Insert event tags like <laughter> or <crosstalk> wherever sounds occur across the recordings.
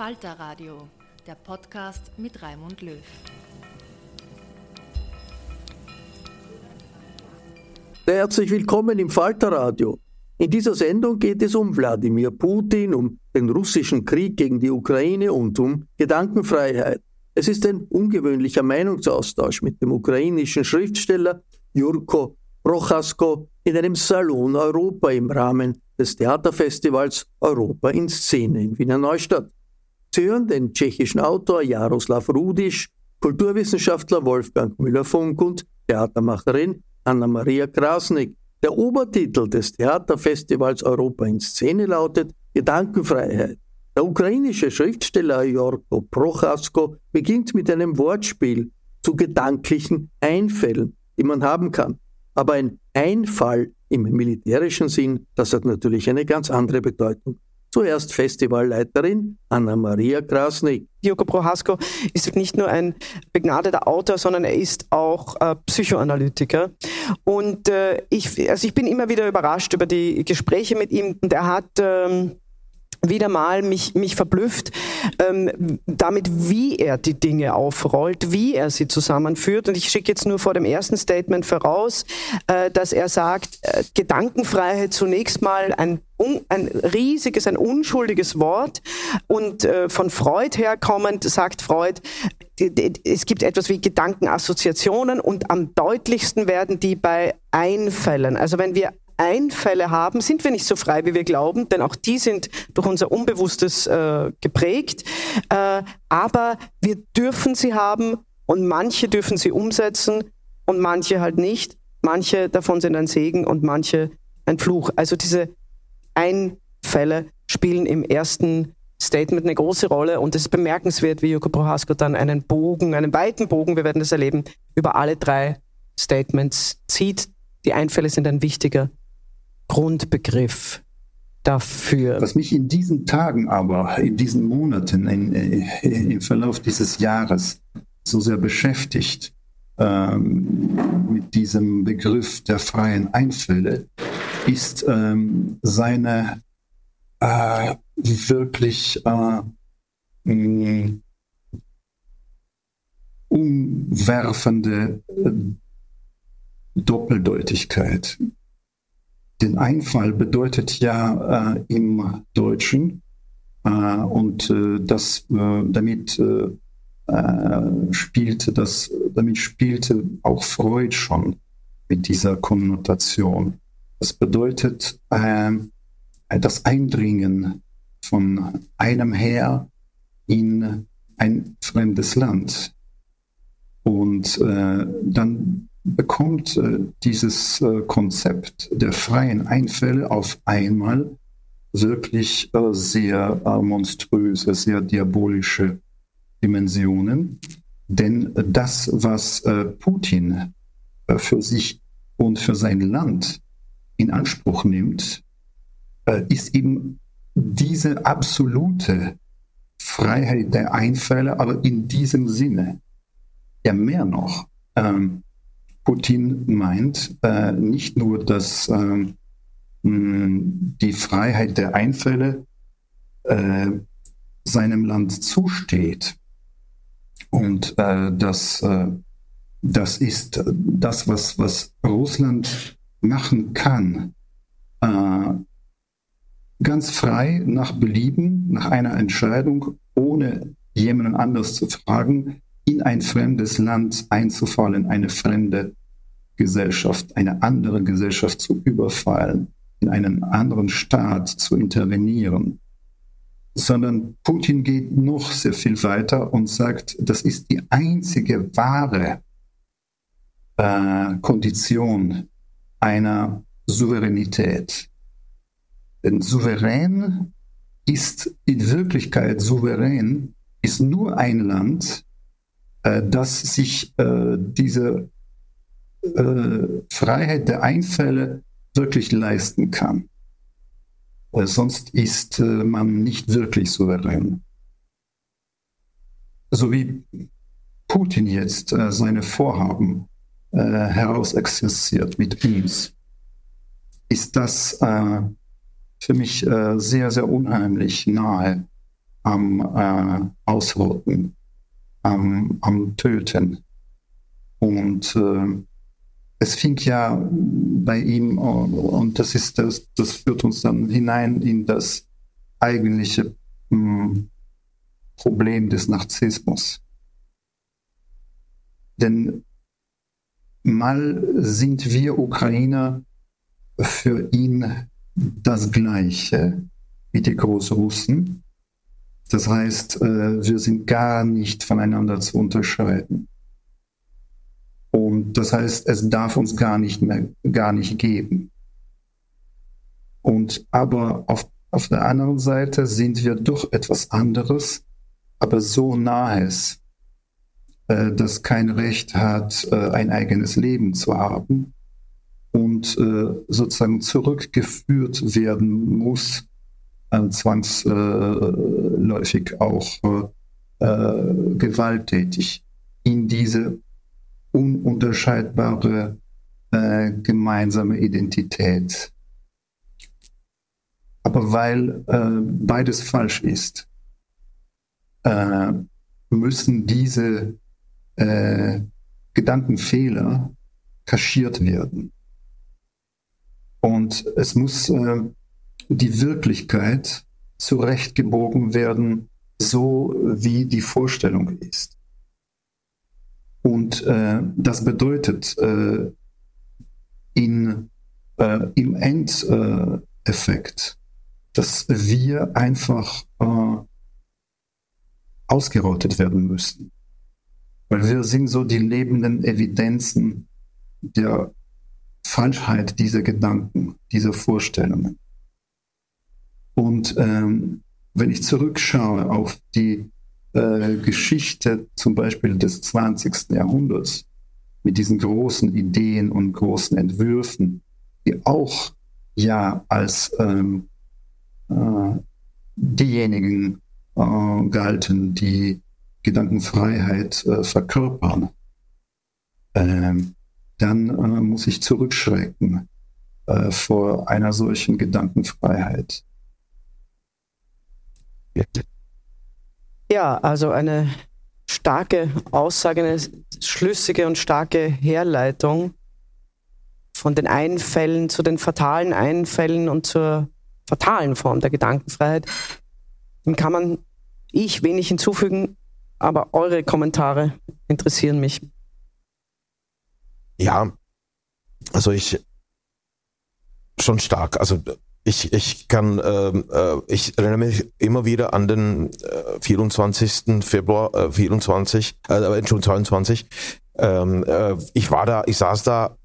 Falter Radio, der Podcast mit Raimund Löw. Herzlich willkommen im Falter Radio. In dieser Sendung geht es um Wladimir Putin, um den russischen Krieg gegen die Ukraine und um Gedankenfreiheit. Es ist ein ungewöhnlicher Meinungsaustausch mit dem ukrainischen Schriftsteller Jurko Prochasko in einem Salon Europa im Rahmen des Theaterfestivals Europa in Szene in Wiener Neustadt. Sie hören den tschechischen Autor Jaroslav Rudisch, Kulturwissenschaftler Wolfgang Müller-Funk und Theatermacherin Anna-Maria Krasnik. Der Obertitel des Theaterfestivals Europa in Szene lautet Gedankenfreiheit. Der ukrainische Schriftsteller Jorko Prochasko beginnt mit einem Wortspiel zu gedanklichen Einfällen, die man haben kann. Aber ein Einfall im militärischen Sinn, das hat natürlich eine ganz andere Bedeutung. Zuerst Festivalleiterin Anna-Maria Krasnik. Joko Prohasko ist nicht nur ein begnadeter Autor, sondern er ist auch äh, Psychoanalytiker. Und äh, ich, also ich bin immer wieder überrascht über die Gespräche mit ihm. Und er hat ähm, wieder mal mich, mich verblüfft, ähm, damit, wie er die Dinge aufrollt, wie er sie zusammenführt. Und ich schicke jetzt nur vor dem ersten Statement voraus, äh, dass er sagt, äh, Gedankenfreiheit zunächst mal ein un, ein riesiges, ein unschuldiges Wort. Und äh, von Freud herkommend sagt Freud, es gibt etwas wie Gedankenassoziationen und am deutlichsten werden die bei Einfällen. Also wenn wir Einfälle haben, sind wir nicht so frei, wie wir glauben, denn auch die sind durch unser Unbewusstes äh, geprägt. Äh, aber wir dürfen sie haben und manche dürfen sie umsetzen und manche halt nicht. Manche davon sind ein Segen und manche ein Fluch. Also diese Einfälle spielen im ersten Statement eine große Rolle und es ist bemerkenswert, wie Joko Prohasko dann einen Bogen, einen weiten Bogen, wir werden das erleben, über alle drei Statements zieht. Die Einfälle sind ein wichtiger Grundbegriff dafür. Was mich in diesen Tagen aber, in diesen Monaten, in, in, im Verlauf dieses Jahres so sehr beschäftigt, ähm, mit diesem Begriff der freien Einfälle, ist ähm, seine äh, wirklich äh, mh, umwerfende äh, Doppeldeutigkeit den Einfall bedeutet ja äh, im Deutschen äh, und äh, das äh, damit äh, äh, spielte das damit spielte auch Freud schon mit dieser Konnotation. Das bedeutet das Eindringen von einem Heer in ein fremdes Land. Und dann bekommt äh, dieses äh, Konzept der freien Einfälle auf einmal wirklich äh, sehr äh, monströse, sehr diabolische Dimensionen. Denn das, was äh, Putin äh, für sich und für sein Land in Anspruch nimmt, ist eben diese absolute Freiheit der Einfälle, aber in diesem Sinne. Ja, mehr noch. Ähm, Putin meint äh, nicht nur, dass ähm, die Freiheit der Einfälle äh, seinem Land zusteht. Und äh, das, äh, das ist das, was, was Russland machen kann. Äh, ganz frei nach Belieben, nach einer Entscheidung, ohne jemanden anders zu fragen, in ein fremdes Land einzufallen, eine fremde Gesellschaft, eine andere Gesellschaft zu überfallen, in einen anderen Staat zu intervenieren, sondern Putin geht noch sehr viel weiter und sagt, das ist die einzige wahre äh, Kondition einer Souveränität. Denn souverän ist in Wirklichkeit souverän, ist nur ein Land, äh, das sich äh, diese äh, Freiheit der Einfälle wirklich leisten kann. Äh, sonst ist äh, man nicht wirklich souverän. So wie Putin jetzt äh, seine Vorhaben äh, herausexerziert mit uns, ist das für mich sehr, sehr unheimlich nahe am Ausrotten, am, am Töten. Und äh, es fing ja bei ihm, und das ist das, das führt uns dann hinein in das eigentliche hm, Problem des Narzissmus. Denn mal sind wir Ukrainer für ihn das Gleiche wie die Großrussen. Das heißt, äh, wir sind gar nicht voneinander zu unterscheiden. Und das heißt, es darf uns gar nicht mehr, gar nicht geben. Und aber auf, auf der anderen Seite sind wir doch etwas anderes, aber so nahes, äh, das kein Recht hat, äh, ein eigenes Leben zu haben und sozusagen zurückgeführt werden muss, zwangsläufig auch äh, gewalttätig in diese ununterscheidbare äh, gemeinsame Identität. Aber weil äh, beides falsch ist, äh, müssen diese äh, Gedankenfehler kaschiert werden. Und es muss äh, die Wirklichkeit zurechtgebogen werden, so wie die Vorstellung ist. Und äh, das bedeutet äh, in, äh, im Endeffekt, dass wir einfach äh, ausgerottet werden müssten. Weil wir sind so die lebenden Evidenzen der Falschheit dieser Gedanken, dieser Vorstellungen. Und ähm, wenn ich zurückschaue auf die äh, Geschichte zum Beispiel des 20. Jahrhunderts mit diesen großen Ideen und großen Entwürfen, die auch ja als ähm, äh, diejenigen äh, galten, die Gedankenfreiheit äh, verkörpern, ähm, dann äh, muss ich zurückschrecken äh, vor einer solchen Gedankenfreiheit. Ja, also eine starke Aussage, eine schlüssige und starke Herleitung von den Einfällen zu den fatalen Einfällen und zur fatalen Form der Gedankenfreiheit. Dem kann man ich wenig hinzufügen, aber eure Kommentare interessieren mich. Ja, Also ich schon stark. Also ich, ich kann, ähm, äh, ich erinnere mich immer wieder an den äh, 24. Februar äh, 24, äh, Entschuldigung, 22. Ähm, äh, ich war da, ich saß da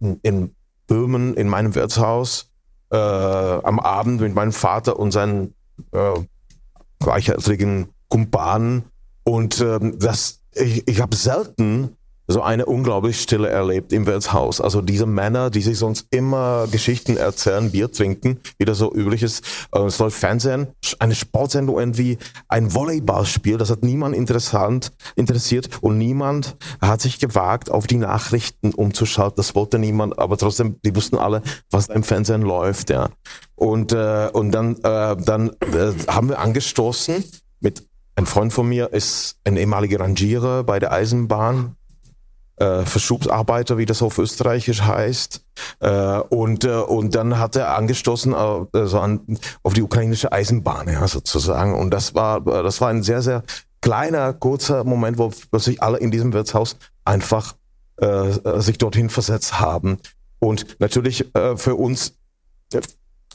in Böhmen in meinem Wirtshaus äh, am Abend mit meinem Vater und seinen äh, gleichaltrigen Kumpanen und ähm, das, ich, ich habe selten so eine unglaublich Stille erlebt im Wirtshaus. Also diese Männer, die sich sonst immer Geschichten erzählen, Bier trinken, wie das so üblich ist. Äh, es läuft Fernsehen, eine Sportsendung irgendwie, ein Volleyballspiel, das hat niemand interessant, interessiert und niemand hat sich gewagt, auf die Nachrichten umzuschalten. Das wollte niemand, aber trotzdem, die wussten alle, was im Fernsehen läuft, ja. Und, äh, und dann, äh, dann äh, haben wir angestoßen mit ein Freund von mir ist ein ehemaliger Rangierer bei der Eisenbahn, äh, Verschubsarbeiter, wie das auf Österreichisch heißt. Äh, und, äh, und dann hat er angestoßen äh, also an, auf die ukrainische Eisenbahn, ja, sozusagen. Und das war, das war ein sehr, sehr kleiner, kurzer Moment, wo plötzlich alle in diesem Wirtshaus einfach äh, sich dorthin versetzt haben. Und natürlich äh, für uns,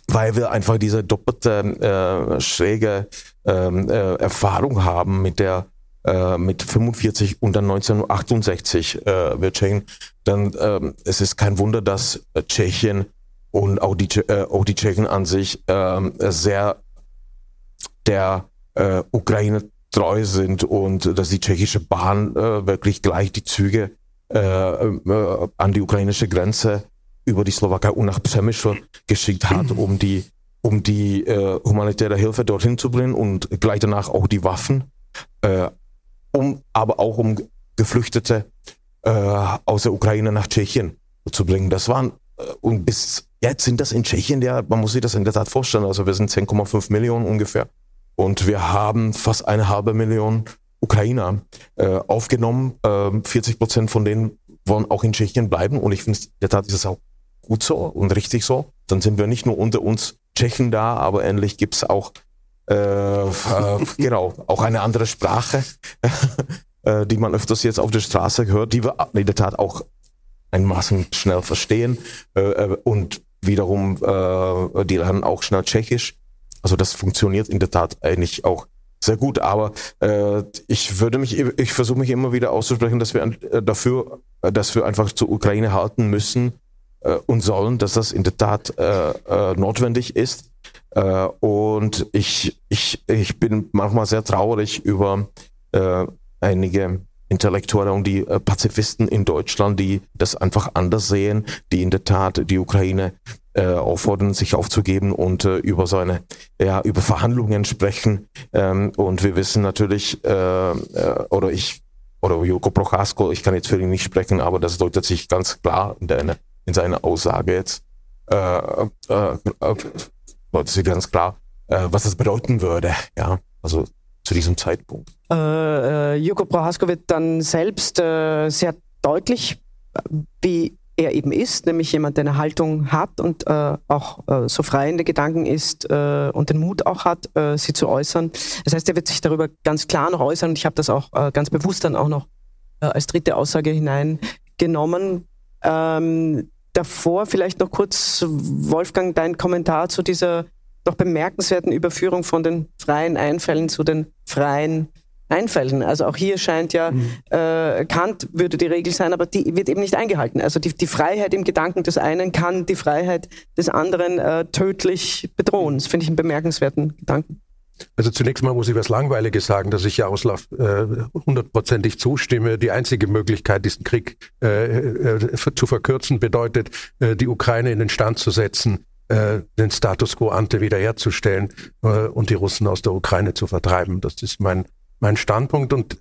weil wir einfach diese doppelte schräge ähm, äh, Erfahrung haben mit der äh, mit 45 und dann 1968 äh, wird Tschechien, dann ähm, es ist kein Wunder, dass äh, Tschechien und auch die, äh, auch die Tschechen an sich äh, sehr der äh, Ukraine treu sind und dass die tschechische Bahn äh, wirklich gleich die Züge äh, äh, an die ukrainische Grenze über die Slowakei und nach Przemysl geschickt hat, um die um die äh, humanitäre Hilfe dorthin zu bringen und gleich danach auch die Waffen. Äh, um aber auch um Geflüchtete äh, aus der Ukraine nach Tschechien zu bringen. Das waren äh, und bis jetzt sind das in Tschechien ja, man muss sich das in der Tat vorstellen. Also wir sind 10,5 Millionen ungefähr und wir haben fast eine halbe Million Ukrainer äh, aufgenommen. Äh, 40 Prozent von denen wollen auch in Tschechien bleiben und ich finde, in der Tat ist es auch gut so und richtig so. Dann sind wir nicht nur unter uns Tschechen da, aber ähnlich gibt es auch äh, äh, genau, auch eine andere Sprache, <laughs> äh, die man öfters jetzt auf der Straße hört, die wir in der Tat auch einmaßen schnell verstehen äh, und wiederum, die lernen auch schnell Tschechisch. Also das funktioniert in der Tat eigentlich auch sehr gut, aber äh, ich würde mich, ich versuche mich immer wieder auszusprechen, dass wir äh, dafür, dass wir einfach zur Ukraine halten müssen äh, und sollen, dass das in der Tat notwendig ist. Äh, und ich, ich, ich bin manchmal sehr traurig über äh, einige Intellektuelle und die äh, Pazifisten in Deutschland, die das einfach anders sehen, die in der Tat die Ukraine äh, auffordern, sich aufzugeben und äh, über so eine, ja, über Verhandlungen sprechen. Ähm, und wir wissen natürlich, äh, äh, oder ich, oder Joko Prochasko, ich kann jetzt für ihn nicht sprechen, aber das deutet sich ganz klar in, der, in seiner Aussage jetzt, äh, äh, deutet sich ganz klar, äh, was das bedeuten würde, ja, also zu diesem Zeitpunkt. Äh, äh, Joko Prohasko wird dann selbst äh, sehr deutlich, wie er eben ist, nämlich jemand, der eine Haltung hat und äh, auch äh, so frei in den Gedanken ist äh, und den Mut auch hat, äh, sie zu äußern. Das heißt, er wird sich darüber ganz klar noch äußern und ich habe das auch ganz bewusst dann auch noch als dritte Aussage hineingenommen. Ähm, davor vielleicht noch kurz, Wolfgang, dein Kommentar zu dieser doch bemerkenswerten Überführung von den freien Einfällen zu den freien Einfällen. Also auch hier scheint ja, mhm. äh, Kant würde die Regel sein, aber die wird eben nicht eingehalten. Also die, die Freiheit im Gedanken des einen kann die Freiheit des anderen äh, tödlich bedrohen. Das finde ich einen bemerkenswerten Gedanken. Also zunächst mal muss ich was Langweiliges sagen, dass ich Jaroslav äh, hundertprozentig zustimme. Die einzige Möglichkeit, diesen Krieg äh, äh, zu verkürzen, bedeutet, äh, die Ukraine in den Stand zu setzen, äh, den Status quo ante wiederherzustellen und die Russen aus der Ukraine zu vertreiben. Das ist mein, mein Standpunkt. Und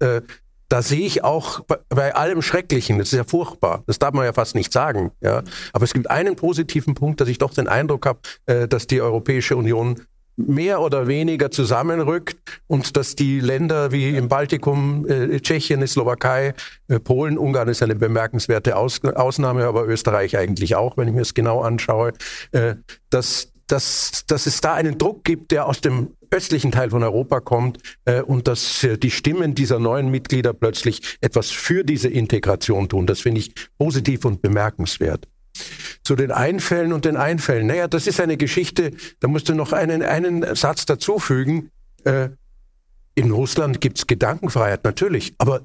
da sehe ich auch bei, allem Schrecklichen, das ist ja furchtbar, das darf man ja fast nicht sagen, ja. Aber es gibt einen positiven Punkt, dass ich doch den Eindruck habe, dass die Europäische Union mehr oder weniger zusammenrückt und dass die Länder wie im Baltikum, äh, Tschechien, Slowakei, äh, Polen, Ungarn ist eine bemerkenswerte Aus Ausnahme, aber Österreich eigentlich auch, wenn ich mir es genau anschaue, äh, dass, dass, dass es da einen Druck gibt, der aus dem östlichen Teil von Europa kommt äh, und dass äh, die Stimmen dieser neuen Mitglieder plötzlich etwas für diese Integration tun. Das finde ich positiv und bemerkenswert. Zu den Einfällen und den Einfällen. Naja, das ist eine Geschichte, da musst du noch einen, einen Satz dazufügen. Äh, in Russland gibt es Gedankenfreiheit, natürlich, aber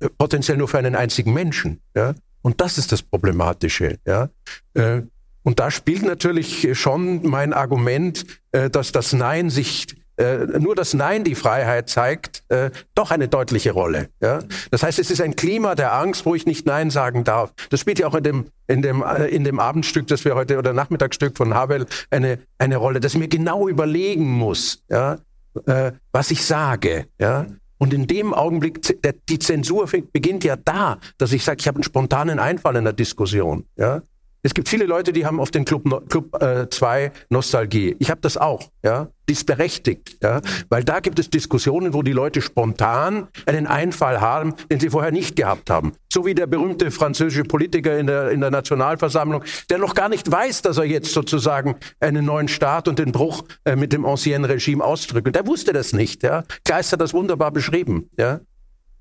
äh, potenziell nur für einen einzigen Menschen. Ja? Und das ist das Problematische. Ja? Äh, und da spielt natürlich schon mein Argument, äh, dass das Nein sich äh, nur das Nein die Freiheit zeigt, äh, doch eine deutliche Rolle. Ja? Das heißt, es ist ein Klima der Angst, wo ich nicht Nein sagen darf. Das spielt ja auch in dem, in dem, äh, in dem Abendstück, das wir heute, oder Nachmittagsstück von Havel, eine, eine Rolle, dass ich mir genau überlegen muss, ja? Äh, was ich sage. Ja? Und in dem Augenblick, der, die Zensur beginnt ja da, dass ich sage, ich habe einen spontanen Einfall in der Diskussion. Ja? Es gibt viele Leute, die haben auf den Club 2 Club, äh, Nostalgie. Ich habe das auch. Ja? Die ist berechtigt. Ja? Weil da gibt es Diskussionen, wo die Leute spontan einen Einfall haben, den sie vorher nicht gehabt haben. So wie der berühmte französische Politiker in der, in der Nationalversammlung, der noch gar nicht weiß, dass er jetzt sozusagen einen neuen Staat und den Bruch äh, mit dem ancien Regime ausdrückt. Und der wusste das nicht. Ja? Kleist hat das wunderbar beschrieben. Ja?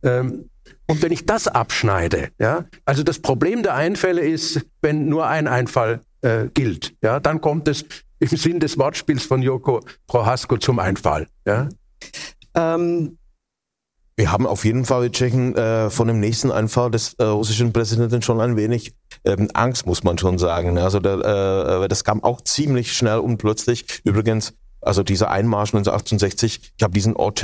Ähm, und wenn ich das abschneide, ja, also das Problem der Einfälle ist, wenn nur ein Einfall äh, gilt, ja, dann kommt es im Sinn des Wortspiels von Joko Prohasko zum Einfall. Ja. Ähm, wir haben auf jeden Fall, wir checken äh, von dem nächsten Einfall des äh, russischen Präsidenten schon ein wenig ähm, Angst, muss man schon sagen. Also der, äh, das kam auch ziemlich schnell und plötzlich. Übrigens, also dieser Einmarsch 1968, ich habe diesen Ort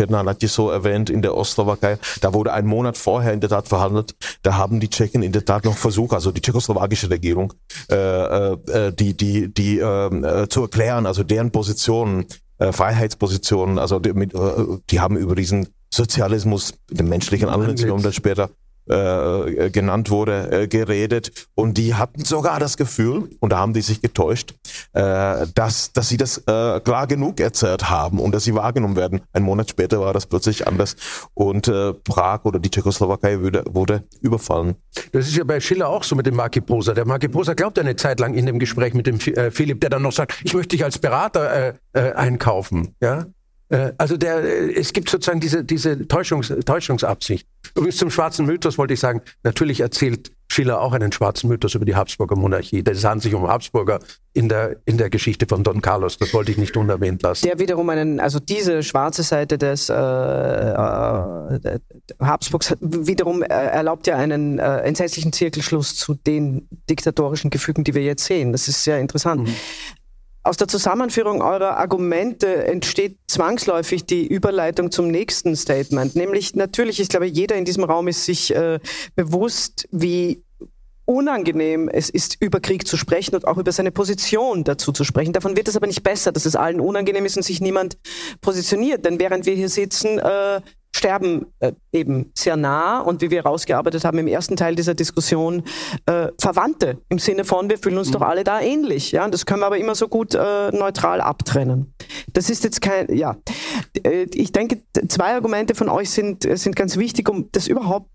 so erwähnt in der Ostslowakei, da wurde ein Monat vorher in der Tat verhandelt, da haben die Tschechen in der Tat noch versucht, also die tschechoslowakische Regierung, äh, äh, die, die, die äh, zu erklären, also deren Positionen, äh, Freiheitspositionen, also die, mit, äh, die haben über diesen Sozialismus, den menschlichen Anwendungen dann später äh, genannt wurde, äh, geredet. Und die hatten sogar das Gefühl, und da haben die sich getäuscht, äh, dass, dass sie das äh, klar genug erzählt haben und dass sie wahrgenommen werden. Ein Monat später war das plötzlich anders und äh, Prag oder die Tschechoslowakei wurde, wurde überfallen. Das ist ja bei Schiller auch so mit dem Marki Posa. Der Marki Posa glaubt eine Zeit lang in dem Gespräch mit dem äh, Philipp, der dann noch sagt, ich möchte dich als Berater äh, äh, einkaufen. Ja? Äh, also der, äh, es gibt sozusagen diese, diese Täuschungs, Täuschungsabsicht. Übrigens zum schwarzen Mythos wollte ich sagen, natürlich erzählt Schiller auch einen schwarzen Mythos über die Habsburger Monarchie. Das handelt sich um Habsburger in der, in der Geschichte von Don Carlos. Das wollte ich nicht unerwähnt lassen. Der wiederum einen, also diese schwarze Seite des äh, äh, Habsburgs wiederum erlaubt ja einen äh, entsetzlichen Zirkelschluss zu den diktatorischen Gefügen, die wir jetzt sehen. Das ist sehr interessant. Mhm. Aus der Zusammenführung eurer Argumente entsteht zwangsläufig die Überleitung zum nächsten Statement. Nämlich, natürlich, ich glaube, jeder in diesem Raum ist sich äh, bewusst, wie unangenehm es ist, über Krieg zu sprechen und auch über seine Position dazu zu sprechen. Davon wird es aber nicht besser, dass es allen unangenehm ist und sich niemand positioniert. Denn während wir hier sitzen, äh, sterben äh, eben sehr nah und wie wir herausgearbeitet haben im ersten Teil dieser Diskussion, äh, Verwandte im Sinne von, wir fühlen uns mhm. doch alle da ähnlich. Ja? Das können wir aber immer so gut äh, neutral abtrennen. Das ist jetzt kein, ja. Äh, ich denke, zwei Argumente von euch sind, sind ganz wichtig, um das überhaupt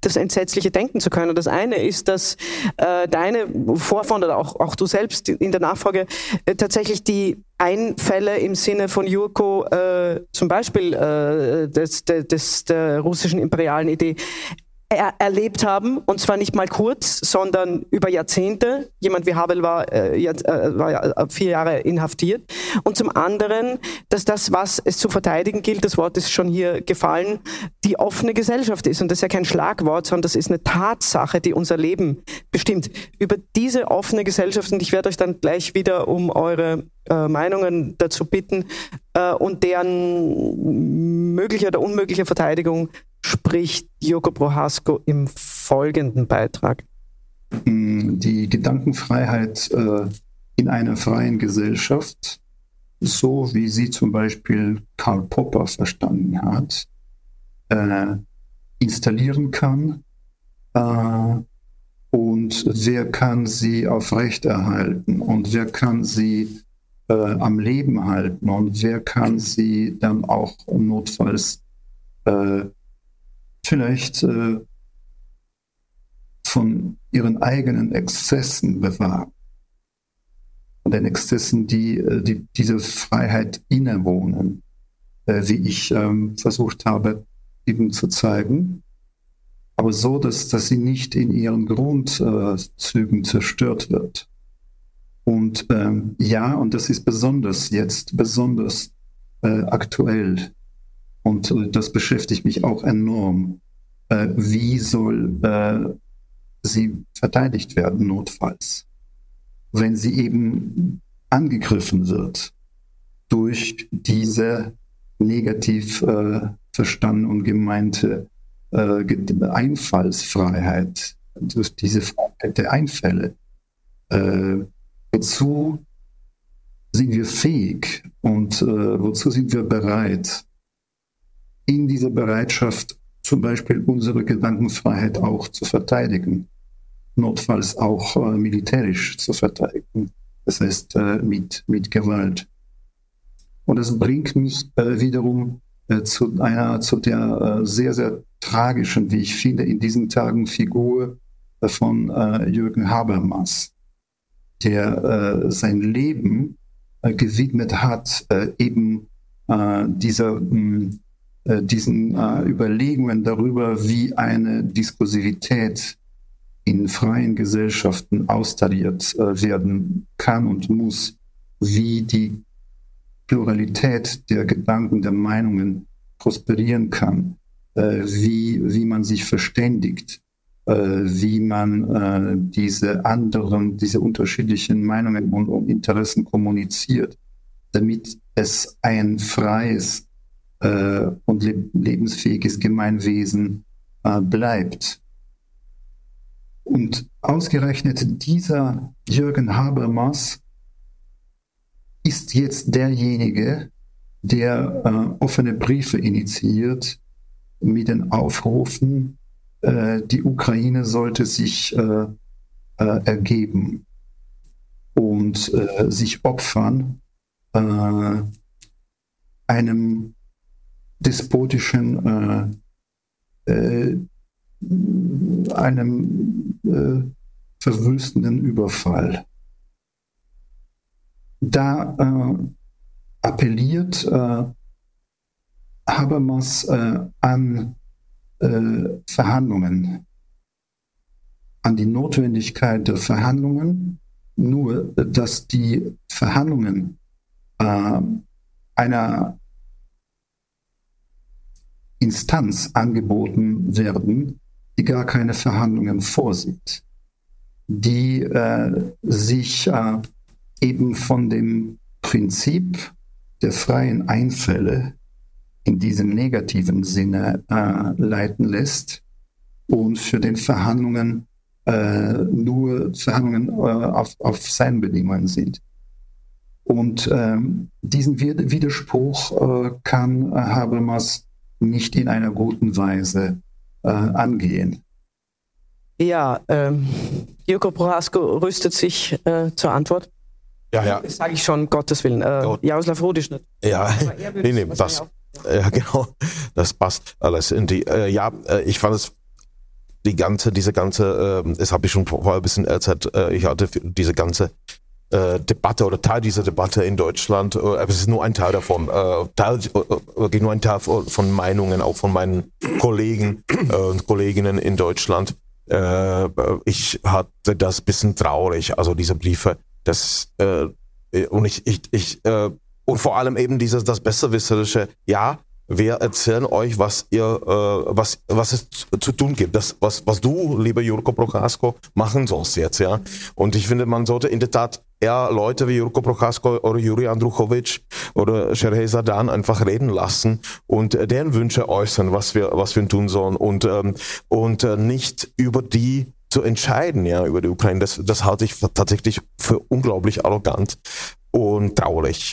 das Entsetzliche denken zu können. Das eine ist, dass äh, deine Vorfahren oder auch, auch du selbst in der Nachfrage äh, tatsächlich die Einfälle im Sinne von Jurko, äh, zum Beispiel äh, des, des, des, der russischen imperialen Idee, er erlebt haben, und zwar nicht mal kurz, sondern über Jahrzehnte. Jemand wie Havel war, äh, jetzt, äh, war äh, vier Jahre inhaftiert. Und zum anderen, dass das, was es zu verteidigen gilt, das Wort ist schon hier gefallen, die offene Gesellschaft ist. Und das ist ja kein Schlagwort, sondern das ist eine Tatsache, die unser Leben bestimmt. Über diese offene Gesellschaft, und ich werde euch dann gleich wieder um eure äh, Meinungen dazu bitten äh, und deren mögliche oder unmögliche Verteidigung spricht Joko Prohasko im folgenden Beitrag. Mm, die Gedankenfreiheit äh, in einer freien Gesellschaft, so wie sie zum Beispiel Karl Popper verstanden hat, äh, installieren kann äh, und wer kann sie aufrechterhalten und wer kann sie am Leben halten und wer kann sie dann auch notfalls äh, vielleicht äh, von ihren eigenen Exzessen bewahren. Von den Exzessen, die, äh, die diese Freiheit innewohnen, äh, wie ich ähm, versucht habe, eben zu zeigen. Aber so, dass, dass sie nicht in ihren Grundzügen zerstört wird. Und ähm, ja, und das ist besonders jetzt, besonders äh, aktuell. Und das beschäftigt mich auch enorm. Äh, wie soll äh, sie verteidigt werden, notfalls? Wenn sie eben angegriffen wird durch diese negativ äh, verstanden und gemeinte äh, Einfallsfreiheit, durch diese Freiheit der Einfälle. Äh, wozu sind wir fähig und wozu sind wir bereit, in dieser Bereitschaft zum Beispiel unsere Gedankenfreiheit auch zu verteidigen, notfalls auch äh, militärisch zu verteidigen, das heißt äh, mit, mit Gewalt. Und das bringt mich äh, wiederum äh, zu einer, zu der äh, sehr, sehr tragischen, wie ich finde, in diesen Tagen Figur äh, von Jürgen Habermas, der sein Leben gewidmet hat, eben dieser, hm, diesen Überlegungen darüber, wie eine Diskursivität in freien Gesellschaften austariert werden kann und muss, wie die Pluralität der Gedanken, der Meinungen prosperieren kann, äh, wie, wie man sich verständigt, äh, wie man äh, diese anderen, diese unterschiedlichen Meinungen und Interessen kommuniziert, damit es ein freies äh, und le lebensfähiges Gemeinwesen äh, bleibt. Und ausgerechnet dieser Jürgen Habermas ist jetzt derjenige, der äh, offene Briefe initiiert mit den Aufrufen, äh, die Ukraine sollte sich äh, äh ergeben und sich opfern einem despotischen, einem verwüstenden Überfall. Da äh, appelliert äh, Habermas äh, an äh, Verhandlungen, an die Notwendigkeit der Verhandlungen, nur dass die Verhandlungen äh, einer Instanz angeboten werden, die gar keine Verhandlungen vorsieht, die äh, sich äh, eben von dem Prinzip der freien Einfälle in diesem negativen Sinne äh, leiten lässt und für den Verhandlungen äh, nur Verhandlungen äh, auf, auf seinen Bedingungen sind. Und ähm, diesen Widerspruch äh, kann Habermas nicht in einer guten Weise äh, angehen. Ja, ähm, Jürgen Prohasko rüstet sich äh, zur Antwort. Ja, ja. Das sage ich schon, Gottes Willen. Äh, Jaroslav Rodisch nicht. Ja, nee, nee, das, ja, genau, das passt alles in die, äh, ja, äh, ich fand es, die ganze, diese ganze, äh, das habe ich schon vorher ein bisschen erzählt, äh, ich hatte diese ganze äh, Debatte oder Teil dieser Debatte in Deutschland, äh, es ist nur ein Teil davon, äh, Teil, äh, nur ein Teil von Meinungen, auch von meinen Kollegen äh, und Kolleginnen in Deutschland. Äh, ich hatte das bisschen traurig, also diese Briefe das äh, und ich, ich, ich äh, und vor allem eben dieses das besserwisserische, ja, wir erzählen euch, was ihr, äh, was, was es zu tun gibt, das, was, was du, lieber Jurko Prochasko, machen sollst jetzt, ja. Und ich finde, man sollte in der Tat eher Leute wie Jurko Prochasko oder Juri Andruchovic oder Sherhei einfach reden lassen und deren Wünsche äußern, was wir, was wir tun sollen und, ähm, und äh, nicht über die zu entscheiden, ja, über die Ukraine, das, das halte ich tatsächlich für unglaublich arrogant und traurig.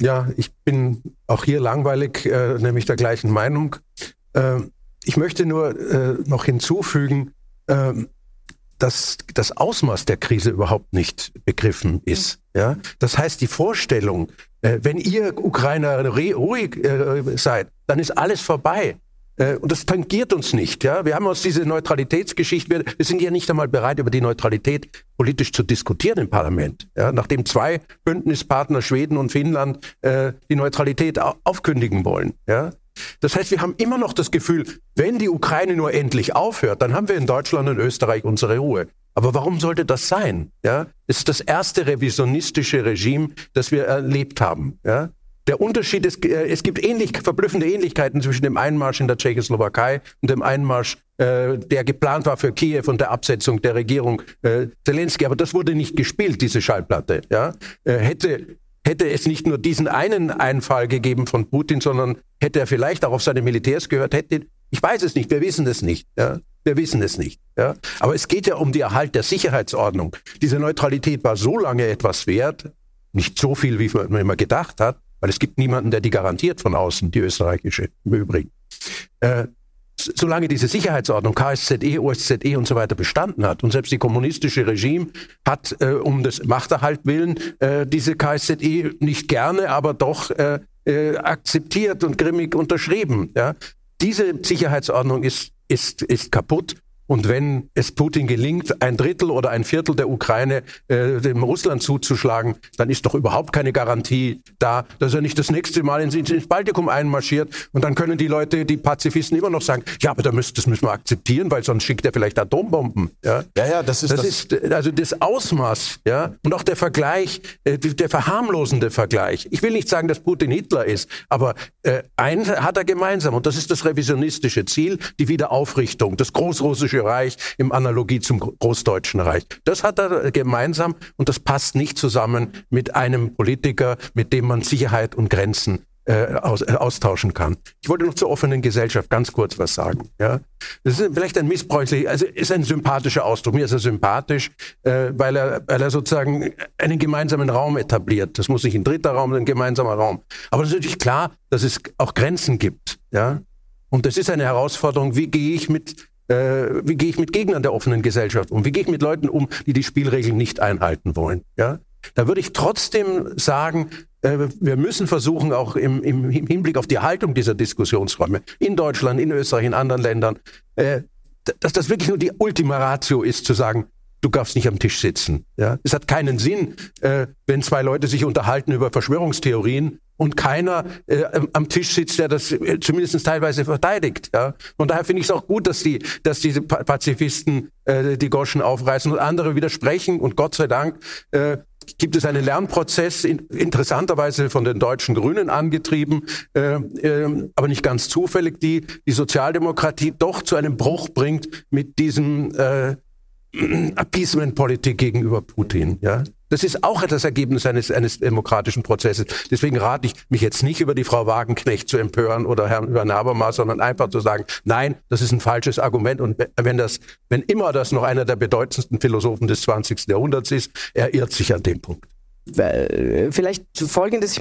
Ja, ich bin auch hier langweilig, äh, nämlich der gleichen Meinung. Äh, ich möchte nur äh, noch hinzufügen, äh, dass das Ausmaß der Krise überhaupt nicht begriffen ist. Ja? Das heißt, die Vorstellung, äh, wenn ihr Ukrainer ruhig äh, seid, dann ist alles vorbei. Äh, und das tangiert uns nicht. Ja? Wir haben uns diese Neutralitätsgeschichte, wir, wir, sind ja nicht einmal bereit, über die Neutralität politisch zu diskutieren im Parlament. Ja? Nachdem zwei Bündnispartner, Schweden und Finnland, äh, die Neutralität aufkündigen wollen. Ja? Das heißt, wir haben immer noch das Gefühl, wenn die Ukraine nur endlich aufhört, dann haben wir in Deutschland und Österreich unsere Ruhe. Aber warum sollte das sein? Ja, es ist das erste revisionistische Regime, das wir erlebt haben. Ja, der Unterschied ist, äh, es gibt ähnlich, verblüffende Ähnlichkeiten zwischen dem Einmarsch in der Tschechoslowakei und dem Einmarsch, äh, der geplant war für Kiew und der Absetzung der Regierung äh, Zelensky. Aber das wurde nicht gespielt, diese Schallplatte. Ja? Äh, hätte, hätte es nicht nur diesen einen Einfall gegeben von Putin, sondern hätte er vielleicht auch auf seine Militärs gehört, hätte, ich weiß es nicht, wir wissen es nicht. Ja? Wir wissen es nicht. Ja? Aber es geht ja um die Erhalt der Sicherheitsordnung. Diese Neutralität war so lange etwas wert, nicht so viel, wie man immer gedacht hat, weil es gibt niemanden, der die garantiert von außen, die österreichische im Übrigen. Äh, solange diese Sicherheitsordnung KSZE, OSZE und so weiter bestanden hat und selbst die kommunistische Regime hat äh, um des Machterhalt willen äh, diese KSZE nicht gerne, aber doch äh, äh, akzeptiert und grimmig unterschrieben. Ja? Diese Sicherheitsordnung ist, ist, ist kaputt und wenn es Putin gelingt, ein Drittel oder ein Viertel der Ukraine äh, dem Russland zuzuschlagen, dann ist doch überhaupt keine Garantie da, dass er nicht das nächste Mal ins, ins Baltikum einmarschiert. Und dann können die Leute, die Pazifisten immer noch sagen, ja, aber da müsst, das müssen wir akzeptieren, weil sonst schickt er vielleicht Atombomben. Ja, ja, ja das ist das, das ist also das Ausmaß, ja, und auch der Vergleich, äh, der verharmlosende Vergleich. Ich will nicht sagen, dass Putin Hitler ist, aber äh, eins hat er gemeinsam und das ist das revisionistische Ziel, die Wiederaufrichtung, das großrussische Reich im Analogie zum Großdeutschen Reich. Das hat er gemeinsam und das passt nicht zusammen mit einem Politiker, mit dem man Sicherheit und Grenzen äh, aus, äh, austauschen kann. Ich wollte noch zur offenen Gesellschaft ganz kurz was sagen. Ja, das ist vielleicht ein missbräuchlicher, also ist ein sympathischer Ausdruck. Mir ist er sympathisch, äh, weil er, weil er sozusagen einen gemeinsamen Raum etabliert. Das muss nicht ein dritter Raum, ein gemeinsamer Raum. Aber es ist natürlich klar, dass es auch Grenzen gibt. Ja, und das ist eine Herausforderung. Wie gehe ich mit äh, wie gehe ich mit Gegnern der offenen Gesellschaft um? Wie gehe ich mit Leuten um, die die Spielregeln nicht einhalten wollen? Ja? Da würde ich trotzdem sagen, äh, wir müssen versuchen, auch im, im, Hinblick auf die Haltung dieser Diskussionsräume in Deutschland, in Österreich, in anderen Ländern, äh, dass das wirklich nur die Ultima Ratio ist, zu sagen, du darfst nicht am Tisch sitzen. Ja? Es hat keinen Sinn, äh, wenn zwei Leute sich unterhalten über Verschwörungstheorien und keiner äh, am Tisch sitzt, der das äh, zumindest teilweise verteidigt. Ja? Und daher finde ich es auch gut, dass die, dass diese Pazifisten äh, die Goschen aufreißen und andere widersprechen. Und Gott sei Dank äh, gibt es einen Lernprozess, in, interessanterweise von den deutschen Grünen angetrieben, äh, äh, aber nicht ganz zufällig, die die Sozialdemokratie doch zu einem Bruch bringt mit diesem äh, <clears throat> Appeasement-Politik gegenüber Putin. Ja? Das ist auch das Ergebnis eines, eines demokratischen Prozesses. Deswegen rate ich mich jetzt nicht über die Frau Wagenknecht zu empören oder Herrn, Herrn Habermas, sondern einfach zu sagen, nein, das ist ein falsches Argument. Und wenn das, wenn immer das noch einer der bedeutendsten Philosophen des 20. Jahrhunderts ist, er irrt sich an dem Punkt. Vielleicht folgendes,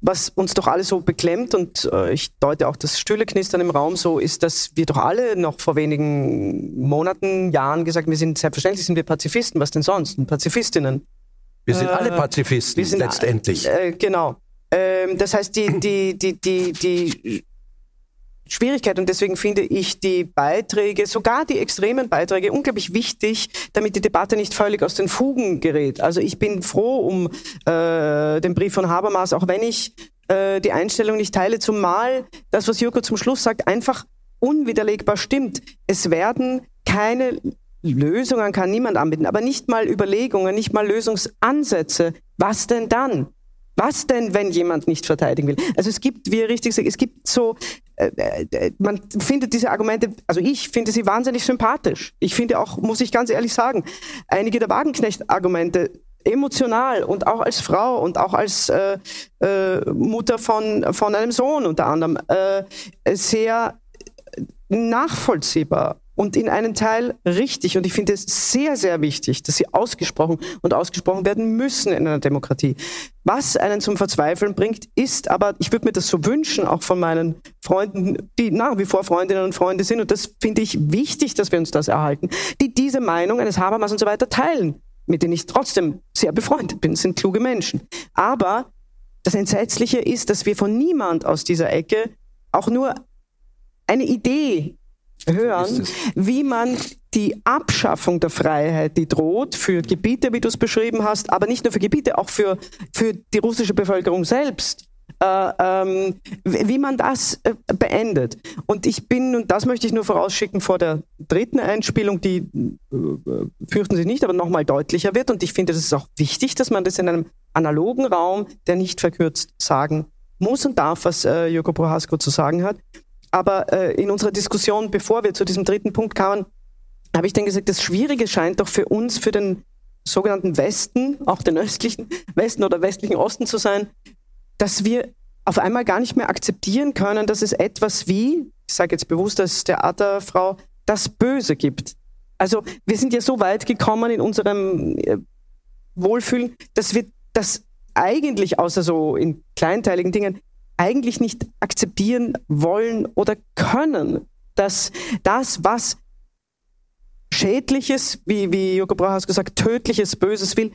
was uns doch alle so beklemmt und äh, ich deute auch das Stühleknistern im Raum so, ist, dass wir doch alle noch vor wenigen Monaten, Jahren gesagt wir sind selbstverständlich sind wir Pazifisten, was denn sonst? Pazifistinnen. Wir sind äh, alle Pazifisten sind, letztendlich. Äh, genau. Ähm, das heißt, die, die, die, die, die Schwierigkeit und deswegen finde ich die Beiträge, sogar die extremen Beiträge, unglaublich wichtig, damit die Debatte nicht völlig aus den Fugen gerät. Also ich bin froh um äh, den Brief von Habermas, auch wenn ich äh, die Einstellung nicht teile, zumal das, was Jürgen zum Schluss sagt, einfach unwiderlegbar stimmt. Es werden keine Lösungen kann niemand anbieten, aber nicht mal Überlegungen, nicht mal Lösungsansätze. Was denn dann? Was denn, wenn jemand nicht verteidigen will? Also es gibt, wie er richtig sagt, es gibt so, äh, äh, man findet diese Argumente, also ich finde sie wahnsinnig sympathisch. Ich finde auch, muss ich ganz ehrlich sagen, einige der Wagenknecht-Argumente emotional und auch als Frau und auch als äh, äh, Mutter von, von einem Sohn unter anderem äh, sehr nachvollziehbar und in einem Teil richtig. Und ich finde es sehr, sehr wichtig, dass sie ausgesprochen und ausgesprochen werden müssen in einer Demokratie. Was einen zum Verzweifeln bringt, ist aber, ich würde mir das so wünschen, auch von meinen Freunden, die nach wie vor Freundinnen und Freunde sind, und das finde ich wichtig, dass wir uns das erhalten, die diese Meinung eines Habermas und so weiter teilen, mit denen ich trotzdem sehr befreundet bin, sind kluge Menschen. Aber das Entsetzliche ist, dass wir von niemand aus dieser Ecke auch nur eine Idee hören, wie man die Abschaffung der Freiheit, die droht für Gebiete, wie du es beschrieben hast, aber nicht nur für Gebiete, auch für, für die russische Bevölkerung selbst, äh, ähm, wie man das äh, beendet. Und ich bin, und das möchte ich nur vorausschicken vor der dritten Einspielung, die äh, fürchten Sie nicht, aber nochmal deutlicher wird. Und ich finde, es ist auch wichtig, dass man das in einem analogen Raum, der nicht verkürzt, sagen muss und darf, was äh, Joko Prohasko zu sagen hat. Aber äh, in unserer Diskussion, bevor wir zu diesem dritten Punkt kamen, habe ich dann gesagt, das Schwierige scheint doch für uns, für den sogenannten Westen, auch den östlichen <laughs> Westen oder westlichen Osten zu sein, dass wir auf einmal gar nicht mehr akzeptieren können, dass es etwas wie, ich sage jetzt bewusst als Theaterfrau, das Böse gibt. Also wir sind ja so weit gekommen in unserem äh, Wohlfühlen, dass wir das eigentlich, außer so in kleinteiligen Dingen, eigentlich nicht akzeptieren wollen oder können, dass das, was Schädliches, wie, wie Joko Brauhaus gesagt, Tödliches, Böses will,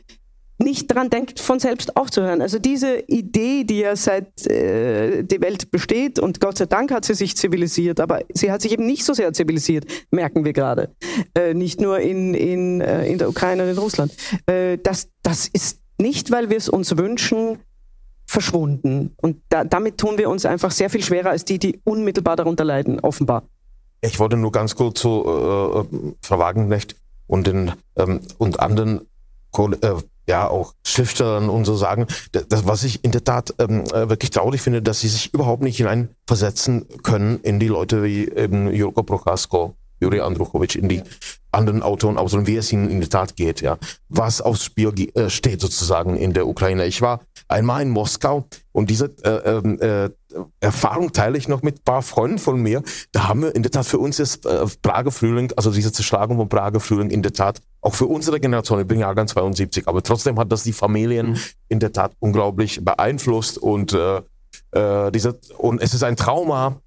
nicht daran denkt, von selbst aufzuhören. Also diese Idee, die ja seit äh, die Welt besteht, und Gott sei Dank hat sie sich zivilisiert, aber sie hat sich eben nicht so sehr zivilisiert, merken wir gerade. Äh, nicht nur in, in, äh, in der Ukraine und in Russland. Äh, das, das ist nicht, weil wir es uns wünschen, verschwunden. Und da, damit tun wir uns einfach sehr viel schwerer als die, die unmittelbar darunter leiden, offenbar. Ich wollte nur ganz kurz zu äh, äh Frau Wagenknecht und den ähm, und anderen äh, ja auch Schriftstellern und so sagen, das, was ich in der Tat ähm, äh, wirklich traurig finde, dass sie sich überhaupt nicht hineinversetzen können in die Leute wie eben Jurko Prochasko, Juri Andruchowitsch, in die anderen Autoren, Autoren, wie es ihnen in der Tat geht, ja, was aufs Spiel äh, steht sozusagen in der Ukraine. Ich war einmal in Moskau und diese äh, ähm, äh, Erfahrung teile ich noch mit ein paar Freunden von mir. Da haben wir in der Tat für uns das äh, Prager Frühling, also diese Zerschlagung von Prager Frühling in der Tat, auch für unsere Generation, ich bin Jahrgang 72, aber trotzdem hat das die Familien mhm. in der Tat unglaublich beeinflusst und äh, äh, diese, und es ist ein Trauma,